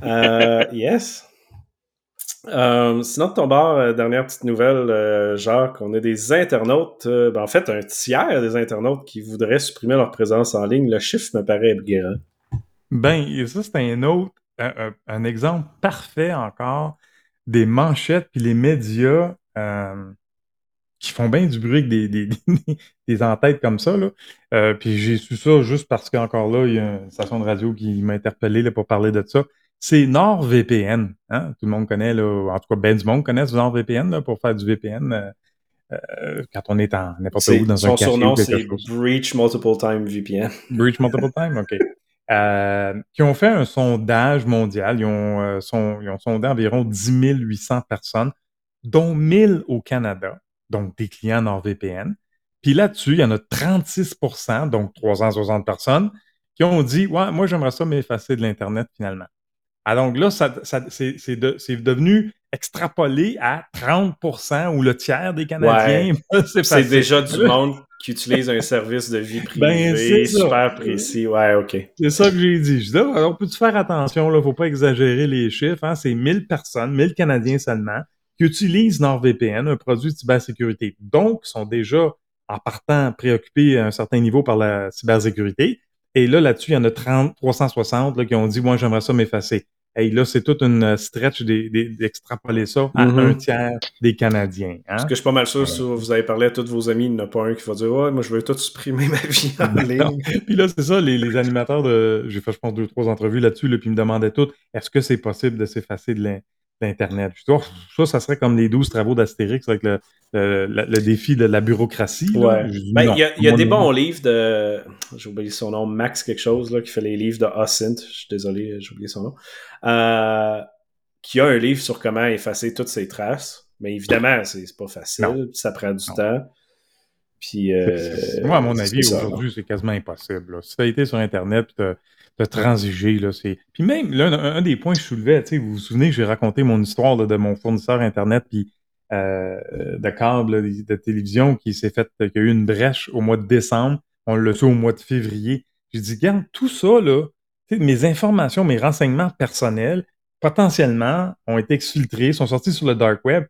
Euh, yes. Euh, sinon, de ton bord, euh, dernière petite nouvelle, euh, Jacques, on a des internautes, ben, en fait, un tiers des internautes qui voudraient supprimer leur présence en ligne. Le chiffre me paraît aberrant. Ben, ça, c'est un autre, un, exemple parfait encore des manchettes puis les médias qui font bien du bruit avec des, des, des, entêtes comme ça. Puis j'ai su ça juste parce qu'encore là, il y a une station de radio qui m'a interpellé là, pour parler de ça. C'est NordVPN. Hein? Tout le monde connaît, là, en tout cas, ben du monde connaît NordVPN là, pour faire du VPN euh, euh, quand on est en n'importe où dans son un café surnom, ou quelque c'est. Breach Multiple Time VPN. Breach Multiple Time, OK. Euh, qui ont fait un sondage mondial. Ils ont, euh, son- ils ont sondé environ 10 800 personnes, dont 1000 au Canada, donc des clients NordVPN. Puis là-dessus, il y en a 36% donc 360 personnes, qui ont dit Ouais, moi, j'aimerais ça m'effacer de l'Internet finalement. Ah, donc là, ça, ça- c'est c'est de- c'est devenu extrapolé à 30% ou le tiers des Canadiens. C'est déjà du monde qui utilise un service de vie privée Ben, c'est ça. super précis. Ouais, OK. C'est ça que j'ai dit. Je dis, ah, on peut-tu faire attention, là, faut pas exagérer les chiffres, hein? C'est 1000 personnes, 1000 Canadiens seulement, qui utilisent NordVPN, un produit de cybersécurité. Donc, sont déjà, en partant, préoccupés à un certain niveau par la cybersécurité. Et là, là-dessus, il y en a 30, 360, là, qui ont dit, moi, j'aimerais ça m'effacer. Et là, c'est toute une euh, stretch d'extrapoler ça à Mhm. un tiers des Canadiens. Hein? Parce que je suis pas mal sûr, si vous avez parlé à tous vos amis, il n'y en a pas un qui va dire Ouais, moi je veux tout supprimer ma vie en ligne. Puis là, c'est ça, les, les animateurs de. J'ai fait, je pense, deux, trois entrevues là-dessus, là, puis ils me demandaient tout est-ce que c'est possible de s'effacer de Oh, ça, ça serait comme les 12 travaux d'Astérix avec le, le, le- le défi de la bureaucratie. Ouais. Ben, Il y a, y des bons livres de. J'ai oublié son nom, Max quelque chose, là, qui fait les livres de Ossint. Je suis désolé, j'ai oublié son nom. Euh, qui a un livre sur comment effacer toutes ses traces. Mais évidemment, c'est pas facile, Non. ça prend du Non. temps. Puis, euh, Moi, à mon avis, aujourd'hui, c'est quasiment impossible. là. Si tu as été sur Internet t'as transigé, là. Puis même, là, un, des points que je soulevais, vous vous souvenez j'ai raconté mon histoire de mon fournisseur Internet puis euh, de câble de télévision qui s'est fait, qui a eu une brèche au mois de décembre. On l'a su au mois de février. J'ai dit, garde tout ça, là, mes informations, mes renseignements personnels, potentiellement ont été exfiltrés, sont sortis sur le dark web.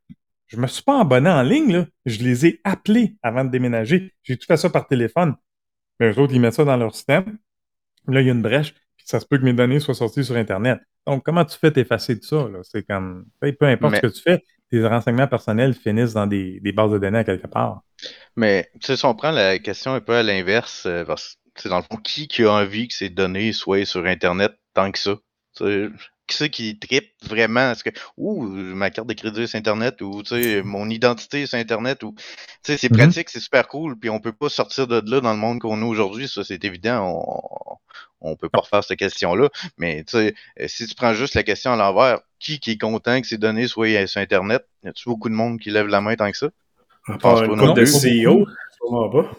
Je me suis pas abonné en ligne, là. Je les ai appelés avant de déménager. J'ai tout fait ça par téléphone. Mais eux autres, ils mettent ça dans leur système. Là, il y a une brèche, puis ça se peut que mes données soient sorties sur Internet. Donc, comment tu fais t'effacer de ça? C'est comme, peu importe Mais- ce que tu fais, tes renseignements personnels finissent dans des, des bases de données à quelque part. Mais tu sais, si on prend la question un peu à l'inverse, euh, parce que dans le fond, qui qui a envie que ces données soient sur Internet tant que ça? Qui c'est qui tripe vraiment? Est-ce que ouh, ma carte de crédit c'est Internet ou tu sais, mon identité c'est Internet ou tu sais, c'est Mhm. pratique, c'est super cool, puis on peut pas sortir de là dans le monde qu'on a aujourd'hui, ça c'est évident. On, on peut pas refaire cette question-là. Mais tu sais, euh, si tu prends juste la question à l'envers, qui qui est content que ces données soient euh, sur Internet? Y a-tu beaucoup de monde qui lève la main tant que ça? À part couple de. CEO, sûrement pas.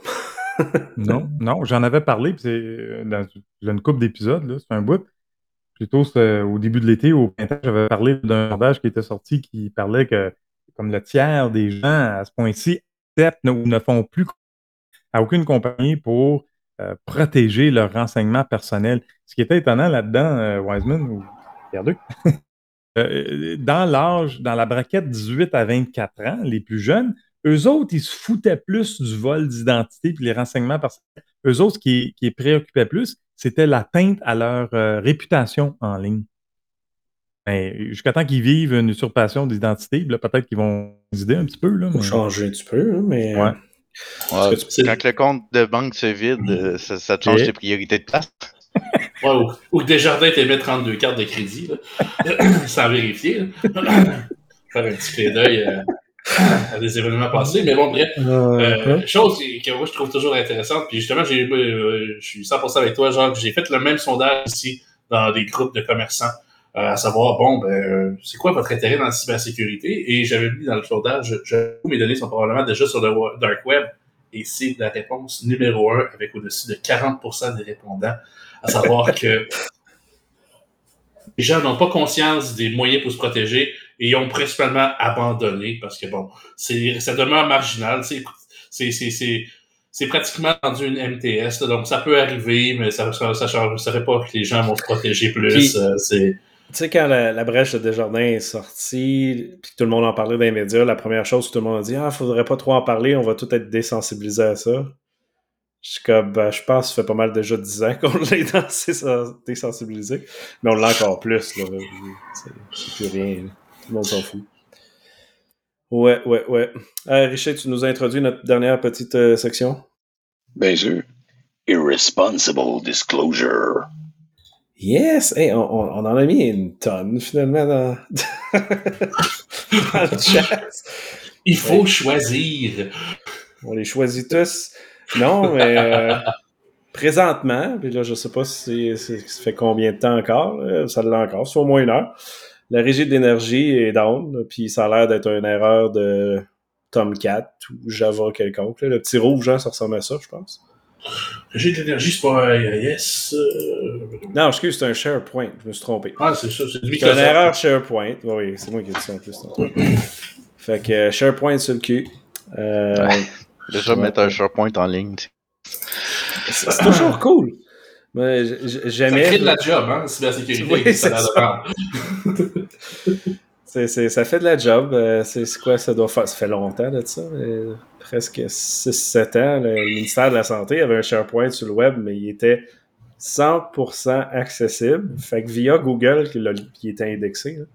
Non, non, j'en avais parlé, puis c'est euh, dans une couple d'épisodes, là, c'est un bout. Plutôt au début de l'été, au printemps, j'avais parlé d'un sondage qui était sorti qui parlait que comme le tiers des gens à ce point-ci acceptent ou ne font plus à aucune compagnie pour euh, protéger leurs renseignements personnels. Ce qui était étonnant là-dedans, euh, Wiseman ou Pierre-Luc, euh, dans l'âge, dans la braquette 18 à 24 ans, les plus jeunes, eux autres, ils se foutaient plus du vol d'identité puis les renseignements personnels. Eux autres, ce qui, qui les préoccupait plus, c'était l'atteinte à leur euh, réputation en ligne. Ben, Jusqu'à temps qu'ils vivent une usurpation d'identité, peut-être qu'ils vont hésiter un petit peu. Là, Faut mais- changer un petit peu, hein, mais. Ouais. Ouais, que tu- c'est- quand le compte de banque se vide, euh, ça, ça te change tes priorités de place. Ouais, ou, ou que Desjardins t'aimait 32 cartes de crédit, là, sans vérifier. là. Faire un petit clin d'œil euh, à des événements passés. Mais bon, bref. Euh, chose qui- que moi je trouve toujours intéressante, puis justement, j'ai, euh, je suis 100% avec toi, genre, j'ai fait le même sondage ici dans des groupes de commerçants, euh, à savoir, bon, ben, euh, c'est quoi votre intérêt dans la cybersécurité? Et j'avais mis dans le sondage, je, mes données sont probablement déjà sur le dark web, et c'est la réponse numéro un, avec au-dessus de 40% des répondants, à savoir que les gens n'ont pas conscience des moyens pour se protéger et ils ont principalement abandonné parce que bon, c'est ça demeure marginal. C'est c'est c'est c'est pratiquement rendu une MTS, là, donc ça peut arriver, mais ça ça, ça, change- ça fait pas que les gens vont se protéger plus. Puis- euh, c'est Tu sais, quand la, la brèche de Desjardins est sortie, puis que tout le monde en parlait dans les médias, la première chose que tout le monde a dit Ah, faudrait pas trop en parler, on va tout être désensibilisé à ça. Je suis comme, ben, je pense que ça fait pas mal déjà 10 ans qu'on l'est désensibilisé. Mais on l'a encore plus, là. C'est- C'est plus rien. là. Tout le monde s'en fout. Ouais, ouais, ouais. Euh, Richard, tu nous as introduit notre dernière petite euh, section. Bien sûr. Irresponsible disclosure. Yes! Hey, on, on- on en a mis une tonne, finalement, dans, dans le chat. il faut Ouais. choisir. On les choisit tous. Non, mais euh, présentement, puis là, je sais pas si c'est- ça fait combien de temps encore, ça l'a encore, c'est au moins une heure. La régie de l'énergie est down, puis ça a l'air d'être une erreur de Tomcat ou Java quelconque. là. Le petit rouge, hein, ça ressemble à ça, je pense. J'ai de l'énergie, c'est pas IIS. euh, Non, excuse, c'est un SharePoint, je me suis trompé. Ah, c'est ça, c'est C'est de une Microsoft. erreur SharePoint. Oui, c'est moi qui ai dit ça en plus. fait que euh, SharePoint sur le cul. Euh, Déjà Ouais. mettre un SharePoint en ligne. tu sais. c'est c'est toujours cool. Ça crée de la job, hein, cybersécurité. Oui, ça ça. C'est, c'est- ça fait de la job. Euh, c'est, quoi ça doit faire? Ça fait longtemps de ça. presque 6-7 ans. Le ministère de la Santé avait un SharePoint sur le web, mais il était 100% accessible. Fait que via Google, qui, qui était indexé, là,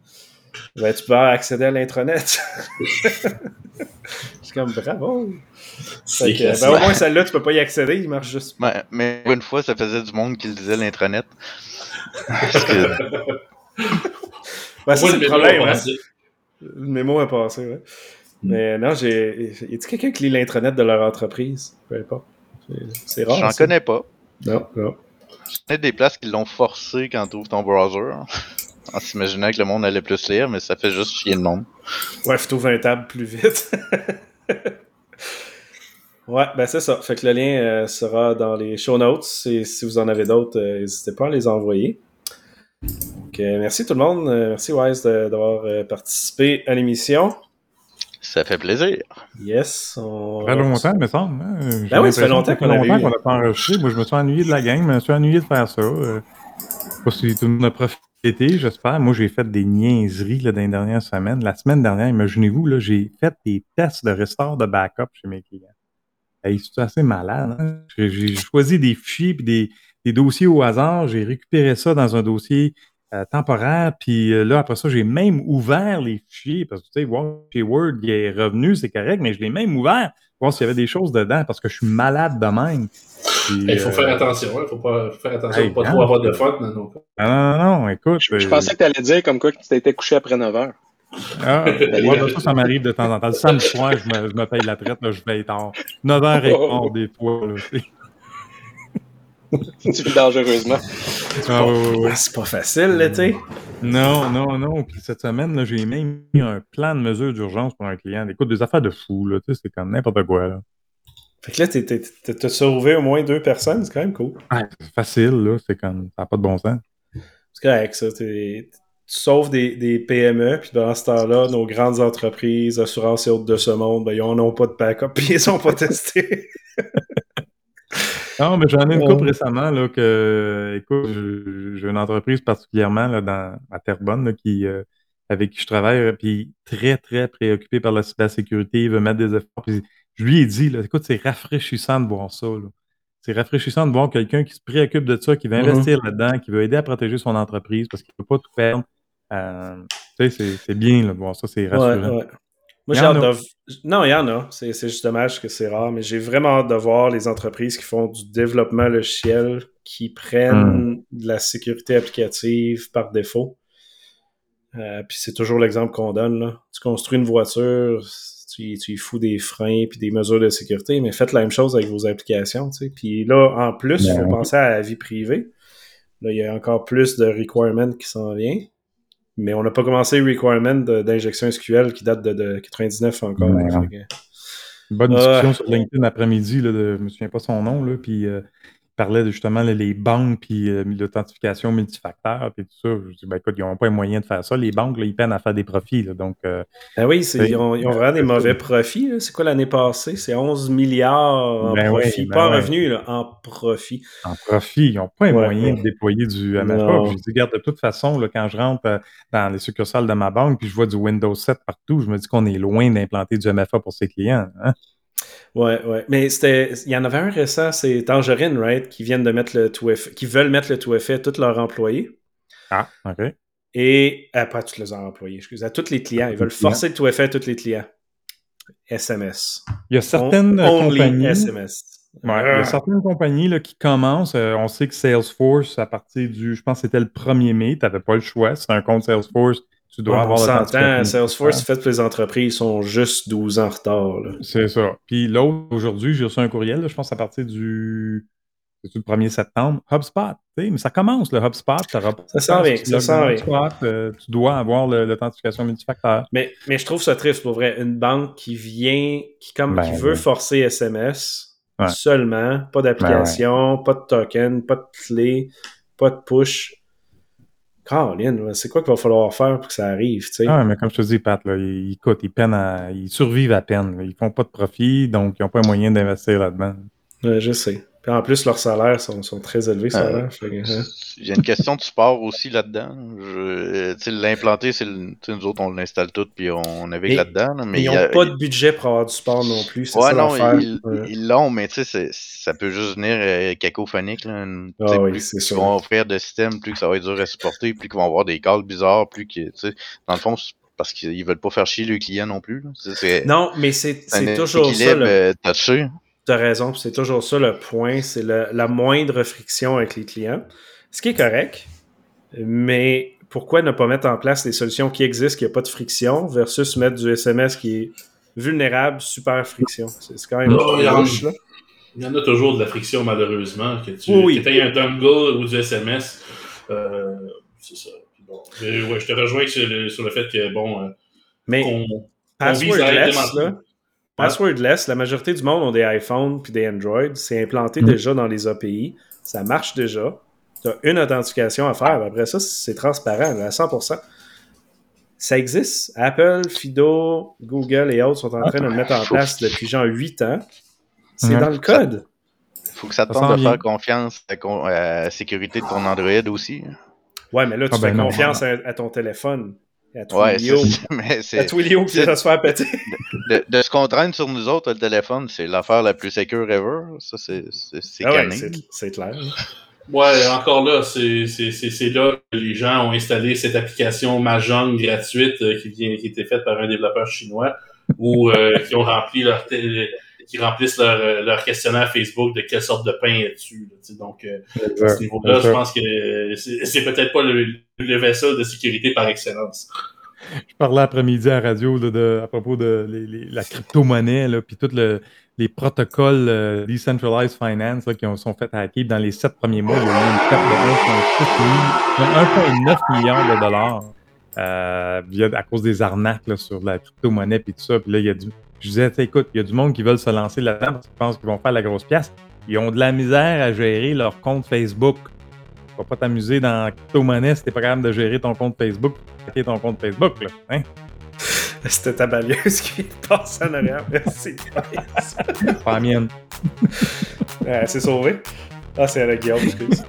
ben, tu peux accéder à l'intranet. Je suis comme bravo. C'est que, ben, au moins celle-là, tu peux pas y accéder, il marche juste. Mais, mais une fois, ça faisait du monde qui le disait l'intranet. Parce que Ben, c'est le problème. Hein? passé. Le mémo a passé, ouais. Mais non, j'ai. Y a-t-il quelqu'un qui lit l'intranet de leur entreprise? Peu importe. C'est- C'est rare. j'en connais pas. Non, non. Je connais des places qui l'ont forcé quand tu ouvres ton browser. En s'imaginant que le monde allait plus lire, mais ça fait juste chier le monde. Ouais, faut trouver un table plus vite. ouais, ben c'est ça. Fait que le lien euh, sera dans les show notes. Et si vous en avez d'autres, euh, n'hésitez pas à les envoyer. Donc, euh, merci tout le monde. Euh, merci Wise de- d'avoir euh, participé à l'émission. Ça fait plaisir. Yes. On... Ça fait longtemps, il me semble. hein. Ben oui, ça fait longtemps qu'on n'a pas enregistré. Moi, je me suis ennuyé de la gang, je me suis ennuyé de faire ça. Euh, Je sais pas si tout le monde a profité été, j'espère. Moi, j'ai fait des niaiseries là, dans les dernières semaines. La semaine dernière, imaginez-vous, j'ai fait des tests de restore de backup chez mes clients. Hey, c'est assez malade. Hein? J'ai choisi des fichiers puis des, dossiers au hasard. J'ai récupéré ça dans un dossier euh, temporaire. Puis euh, là, après ça, j'ai même ouvert les fichiers parce que, tu sais, voir chez Word, il est revenu, c'est correct, mais je l'ai même ouvert voir s'il y avait des choses dedans parce que je suis malade de même. Il faut euh, faire attention, il faut pas faut faire attention hey, pour pas hein, trop avoir de fun. Non, non. Non, non, écoute. Je, je euh, pensais que tu allais dire comme quoi que tu t'étais couché après 9 heures. Ah, ouais, ben ça, ça m'arrive de temps en temps. Le samedi soir, je me, je me paye la traite, là, je vais tard. 9h15 des fois. Là, tu. Tu vis dangereusement. ah, ouais, ouais, ouais. C'est pas facile, l'été. Non, non, non. Puis cette semaine, là, j'ai même mis un plan de mesure d'urgence pour un client. Écoute, des affaires de fou, là. Tu sais, c'est comme n'importe quoi, là. Fait que là, t'as sauvé au moins deux personnes, c'est quand même cool. Ouais, c'est facile, là. C'est comme, ça n'a pas de bon sens. C'est correct, ça. T'es- Tu sauves des, des PME, puis dans ce temps-là, nos grandes entreprises, assurances et autres de ce monde, ben, ils n'en ont pas de backup, puis ils sont pas testés. Non, mais j'en ai une couple récemment, là, que, écoute, j'ai une entreprise particulièrement, là, dans, à Terrebonne, là, qui, euh, avec qui je travaille, euh, puis très, très préoccupé par la cybersécurité, il veut mettre des efforts. Puis je lui ai dit, là, écoute, c'est rafraîchissant de voir ça, là. C'est rafraîchissant de voir quelqu'un qui se préoccupe de ça, qui veut Mhm. investir là-dedans, qui veut aider à protéger son entreprise parce qu'il ne peut pas tout perdre. Euh, tu sais, c'est- c'est bien, là, de voir ça, c'est Ouais, rassurant. ouais. Moi, j'ai hâte de. Non, il y en a. C'est c'est juste dommage que c'est rare, mais j'ai vraiment hâte de voir les entreprises qui font du développement logiciel, qui prennent de la sécurité applicative par défaut. Euh, puis c'est toujours l'exemple qu'on donne. Là. Tu construis une voiture, tu, y- tu y fous des freins puis des mesures de sécurité, mais faites la même chose avec vos applications. tu sais. Puis là, en plus, il faut Ben penser à la vie privée. Là, il y a encore plus de requirements qui s'en vient. Mais on n'a pas commencé de- d'injection SQL qui date de, de 99 encore. Ouais, que- bonne Ouais. discussion sur LinkedIn après-midi, je me souviens pas son nom, là, puis euh, il parlait de, justement là, les banques puis euh, l'authentification multifacteur puis tout ça. Je dis, ben écoute, ils n'ont pas les moyens de faire ça. Les banques, là, ils peinent à faire des profits, là, donc euh, Ah oui, ils, ont, ils ont vraiment des mauvais profits. C'est quoi l'année passée? C'est 11 milliards en Ben oui, profit. ben pas en ouais. revenu, en profit. en profit, ils n'ont pas les Ouais, moyens de déployer du MFA. Puis je dis, regarde, de toute façon, quand je rentre euh, dans les succursales de ma banque puis je vois du Windows 7 partout, je me dis qu'on est loin d'implanter du MFA pour ses clients. Hein? Ouais, ouais. Mais c'était. Il y en avait un récent, c'est Tangerine, right? Qui viennent de mettre le tout effet, qui veulent mettre le tout effet à tous leurs employés. Ah, OK. Et à pas à tous les employés, excusez, à tous les clients. Ils veulent forcer le tout effet à tous les clients. SMS. Il y a certaines On- compagnies. SMS. Ouais, il y a Ah. certaines compagnies là, qui commencent. euh, on sait que Salesforce, à partir du, je pense que c'était le 1er mai, tu n'avais pas le choix. C'est un compte Salesforce, tu dois Ouais, avoir s'entend, l'authentification. Salesforce, fait pour les entreprises, sont juste 12 ans en retard. C'est ça. Puis l'autre, aujourd'hui, j'ai reçu un courriel, là, je pense à partir du, c'est-tu le 1er septembre, HubSpot. Mais ça commence, le HubSpot. Ça s'en vient, si tu ça logs s'en dans vient. HubSpot, euh, tu dois avoir le- l'authentification multifacteur. Mais, mais je trouve ça triste pour vrai. Une banque qui vient, qui, comme, Ben, qui veut ouais. forcer SMS Ouais. seulement, pas d'application, pas de token, pas de clé, pas de push. Caroline, c'est quoi qu'il va falloir faire pour que ça arrive, tu sais? Ah, mais comme je te dis, Pat, là, ils, coûtent, ils peinent à, ils survivent à peine. là. Ils font pas de profit, donc ils n'ont pas les moyens d'investir là-dedans. Ouais, je sais. Puis en plus, leurs salaires sont, sont très élevés, ça Euh, que, hein. Il y a une question de support aussi là-dedans. Euh, L'implanter, c'est nous autres, on l'installe tout puis on navigue là-dedans. là, mais Ils il n'ont pas de budget pour avoir du sport non plus. Ouais, ça non, ils Ouais. ils l'ont, mais tu sais, c'est- ça peut juste venir euh, cacophonique. Là. Une- Ah oui, plus sûr. vont offrir de systèmes, plus que ça va être dur à supporter, plus qu'ils vont avoir des calls bizarres, plus que, tu sais, dans le fond, c'est parce qu'ils veulent pas faire chier le client non plus. là. Non, mais c'est toujours ça. le- touché. T'as raison, c'est toujours ça le point, c'est la moindre friction avec les clients. Ce qui est correct, mais pourquoi ne pas mettre en place les solutions qui existent, qui n'y a pas de friction, versus mettre du SMS qui est vulnérable, super friction? C'est quand même louche, là. Il y en a toujours de la friction, malheureusement. Que tu Oui, que aies un dongle ou du SMS, euh, c'est ça. Puis bon, mais ouais, je te rejoins sur le, sur le fait que, bon, euh, Mais qu'on qu'on vise à là, passwordless, la majorité du monde ont des iPhones puis des Android. C'est implanté Mm. déjà dans les API. Ça marche déjà. Tu as une authentification à faire. Après ça, c'est transparent à 100%. Ça existe. Apple, Fido, Google et autres sont en train de le mettre en place depuis genre 8 ans. C'est Ouais. dans le code. faut que ça te tente de faire confiance à, la sécurité de ton Android aussi. Ouais, mais là, tu Ah, ben fais non. confiance à, à ton téléphone. À Ouais, Twilio. c'est- mais à c'est Twilio qui va se faire péter. de, de se contraindre sur nous autres, le téléphone, c'est l'affaire la plus sécure ever. Ça, c'est c'est c'est Ah ouais, c'est clair. Ouais, encore là, c'est c'est- là que les gens ont installé cette application Mahjong gratuite euh, qui vient qui était faite par un développeur chinois ou euh, qui ont rempli leur té- qui remplissent leur, euh, leur questionnaire Facebook de quelle sorte de pain es-tu. Donc euh, à ce niveau-là, je pense que c'est c'est peut-être pas le, le vaisseau de sécurité par excellence. Je parlais après-midi à la radio là, de, à propos de les- les- la crypto-monnaie, puis tous le- les protocoles euh, Decentralized Finance là, qui ont, sont faits hacker. Dans les sept premiers mois, il y a eu une perte de 1,6 mi- 1,9 milliard de dollars euh, via- à cause des arnaques là, sur la crypto-monnaie et tout ça. Puis là, il y a du, je disais, écoute, il y a du monde qui veulent se lancer là-dedans parce qu'ils pensent qu'ils vont faire la grosse pièce. Ils ont de la misère à gérer leur compte Facebook. Tu vas pas t'amuser dans crypto-monnaie si t'es pas capable de gérer ton compte Facebook hacker ton compte Facebook, là. Hein? C'était ta balieuse qui passe en arrière. Merci. Pas la mienne. Euh, c'est sauvé. Ah, c'est avec Guillaume, excuse.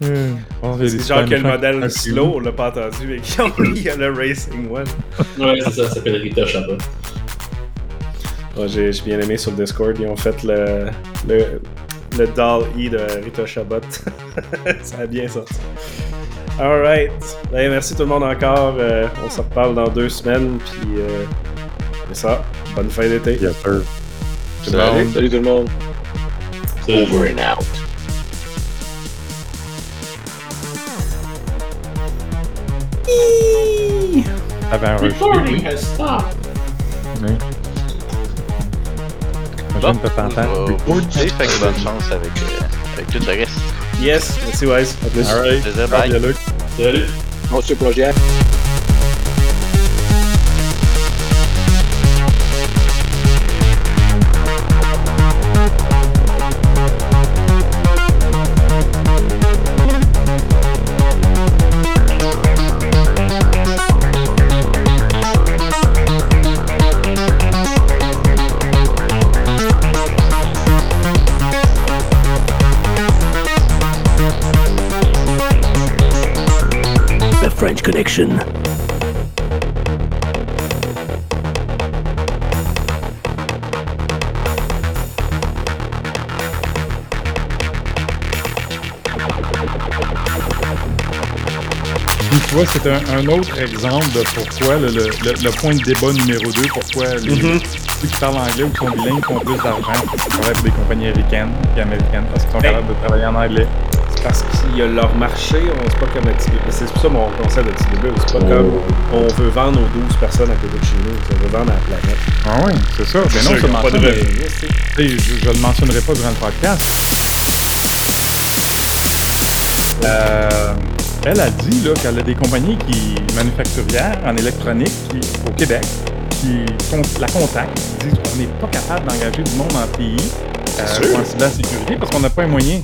C'est genre que le modèle slow, on l'a pas entendu, mais il y a le Racing One. Ouais, c'est ça, ça s'appelle Rita Chabot. J'ai bien aimé sur le Discord, ils ont fait le, le, le doll E de Rita Chabot. ça a bien sorti. Alright. Ben, merci tout le monde encore. Euh, on se reparle dans deux semaines. Puis euh, c'est ça. Bonne fin d'été. Yes, sir. Salut. Salut tout le monde. Over and out. Avant Recording has stopped. Bon, Imagine, t'as t'entends. je vais vous quitter, fait que bonne chance avec, euh, avec tout le reste. Yes. Merci, Wise. À plus. Alright. Plaisir, bye. Bye, Luc. Salut. Bon, ce projet. Connection. Tu vois, c'est un, un autre exemple de pourquoi le, le- le- le point de débat numéro 2, pourquoi les, Mhm. ceux qui parlent anglais ou qui sont bilingues font plus d'argent pour des compagnies américaines qu'américaines parce qu'ils sont Hey. capables de travailler en anglais. Qu'il y a leur marché, on c'est pas comme un. C'est pour ça mon concept de bébé. C'est pas comme on veut vendre aux 12 personnes à côté de chez nous. On veut vendre à la planète. Ah oui, c'est ça. Mais C'est non sûr pas de mais, je, je le mentionnerai pas durant le podcast. Euh, elle a dit là, qu'elle a des compagnies qui manufacturières en électronique qui, au Québec qui la contactent, qui disent qu'on n'est pas capable d'engager du monde en TI euh, pour en cybersécurité parce qu'on n'a pas les moyens.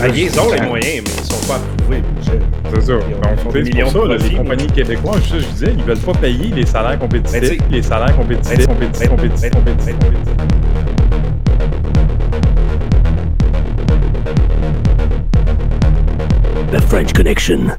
Ah, ils ont les moyens, mais ils sont pas approuvés. C'est ça. Ils ont- ils Donc, c'est millions pour ça, là, les compagnies québécoises, je, je disais, ils veulent pas payer les salaires compétitifs, les salaires compétitifs, compétitifs, compétitifs, compétitifs, compétitifs. The French Connection.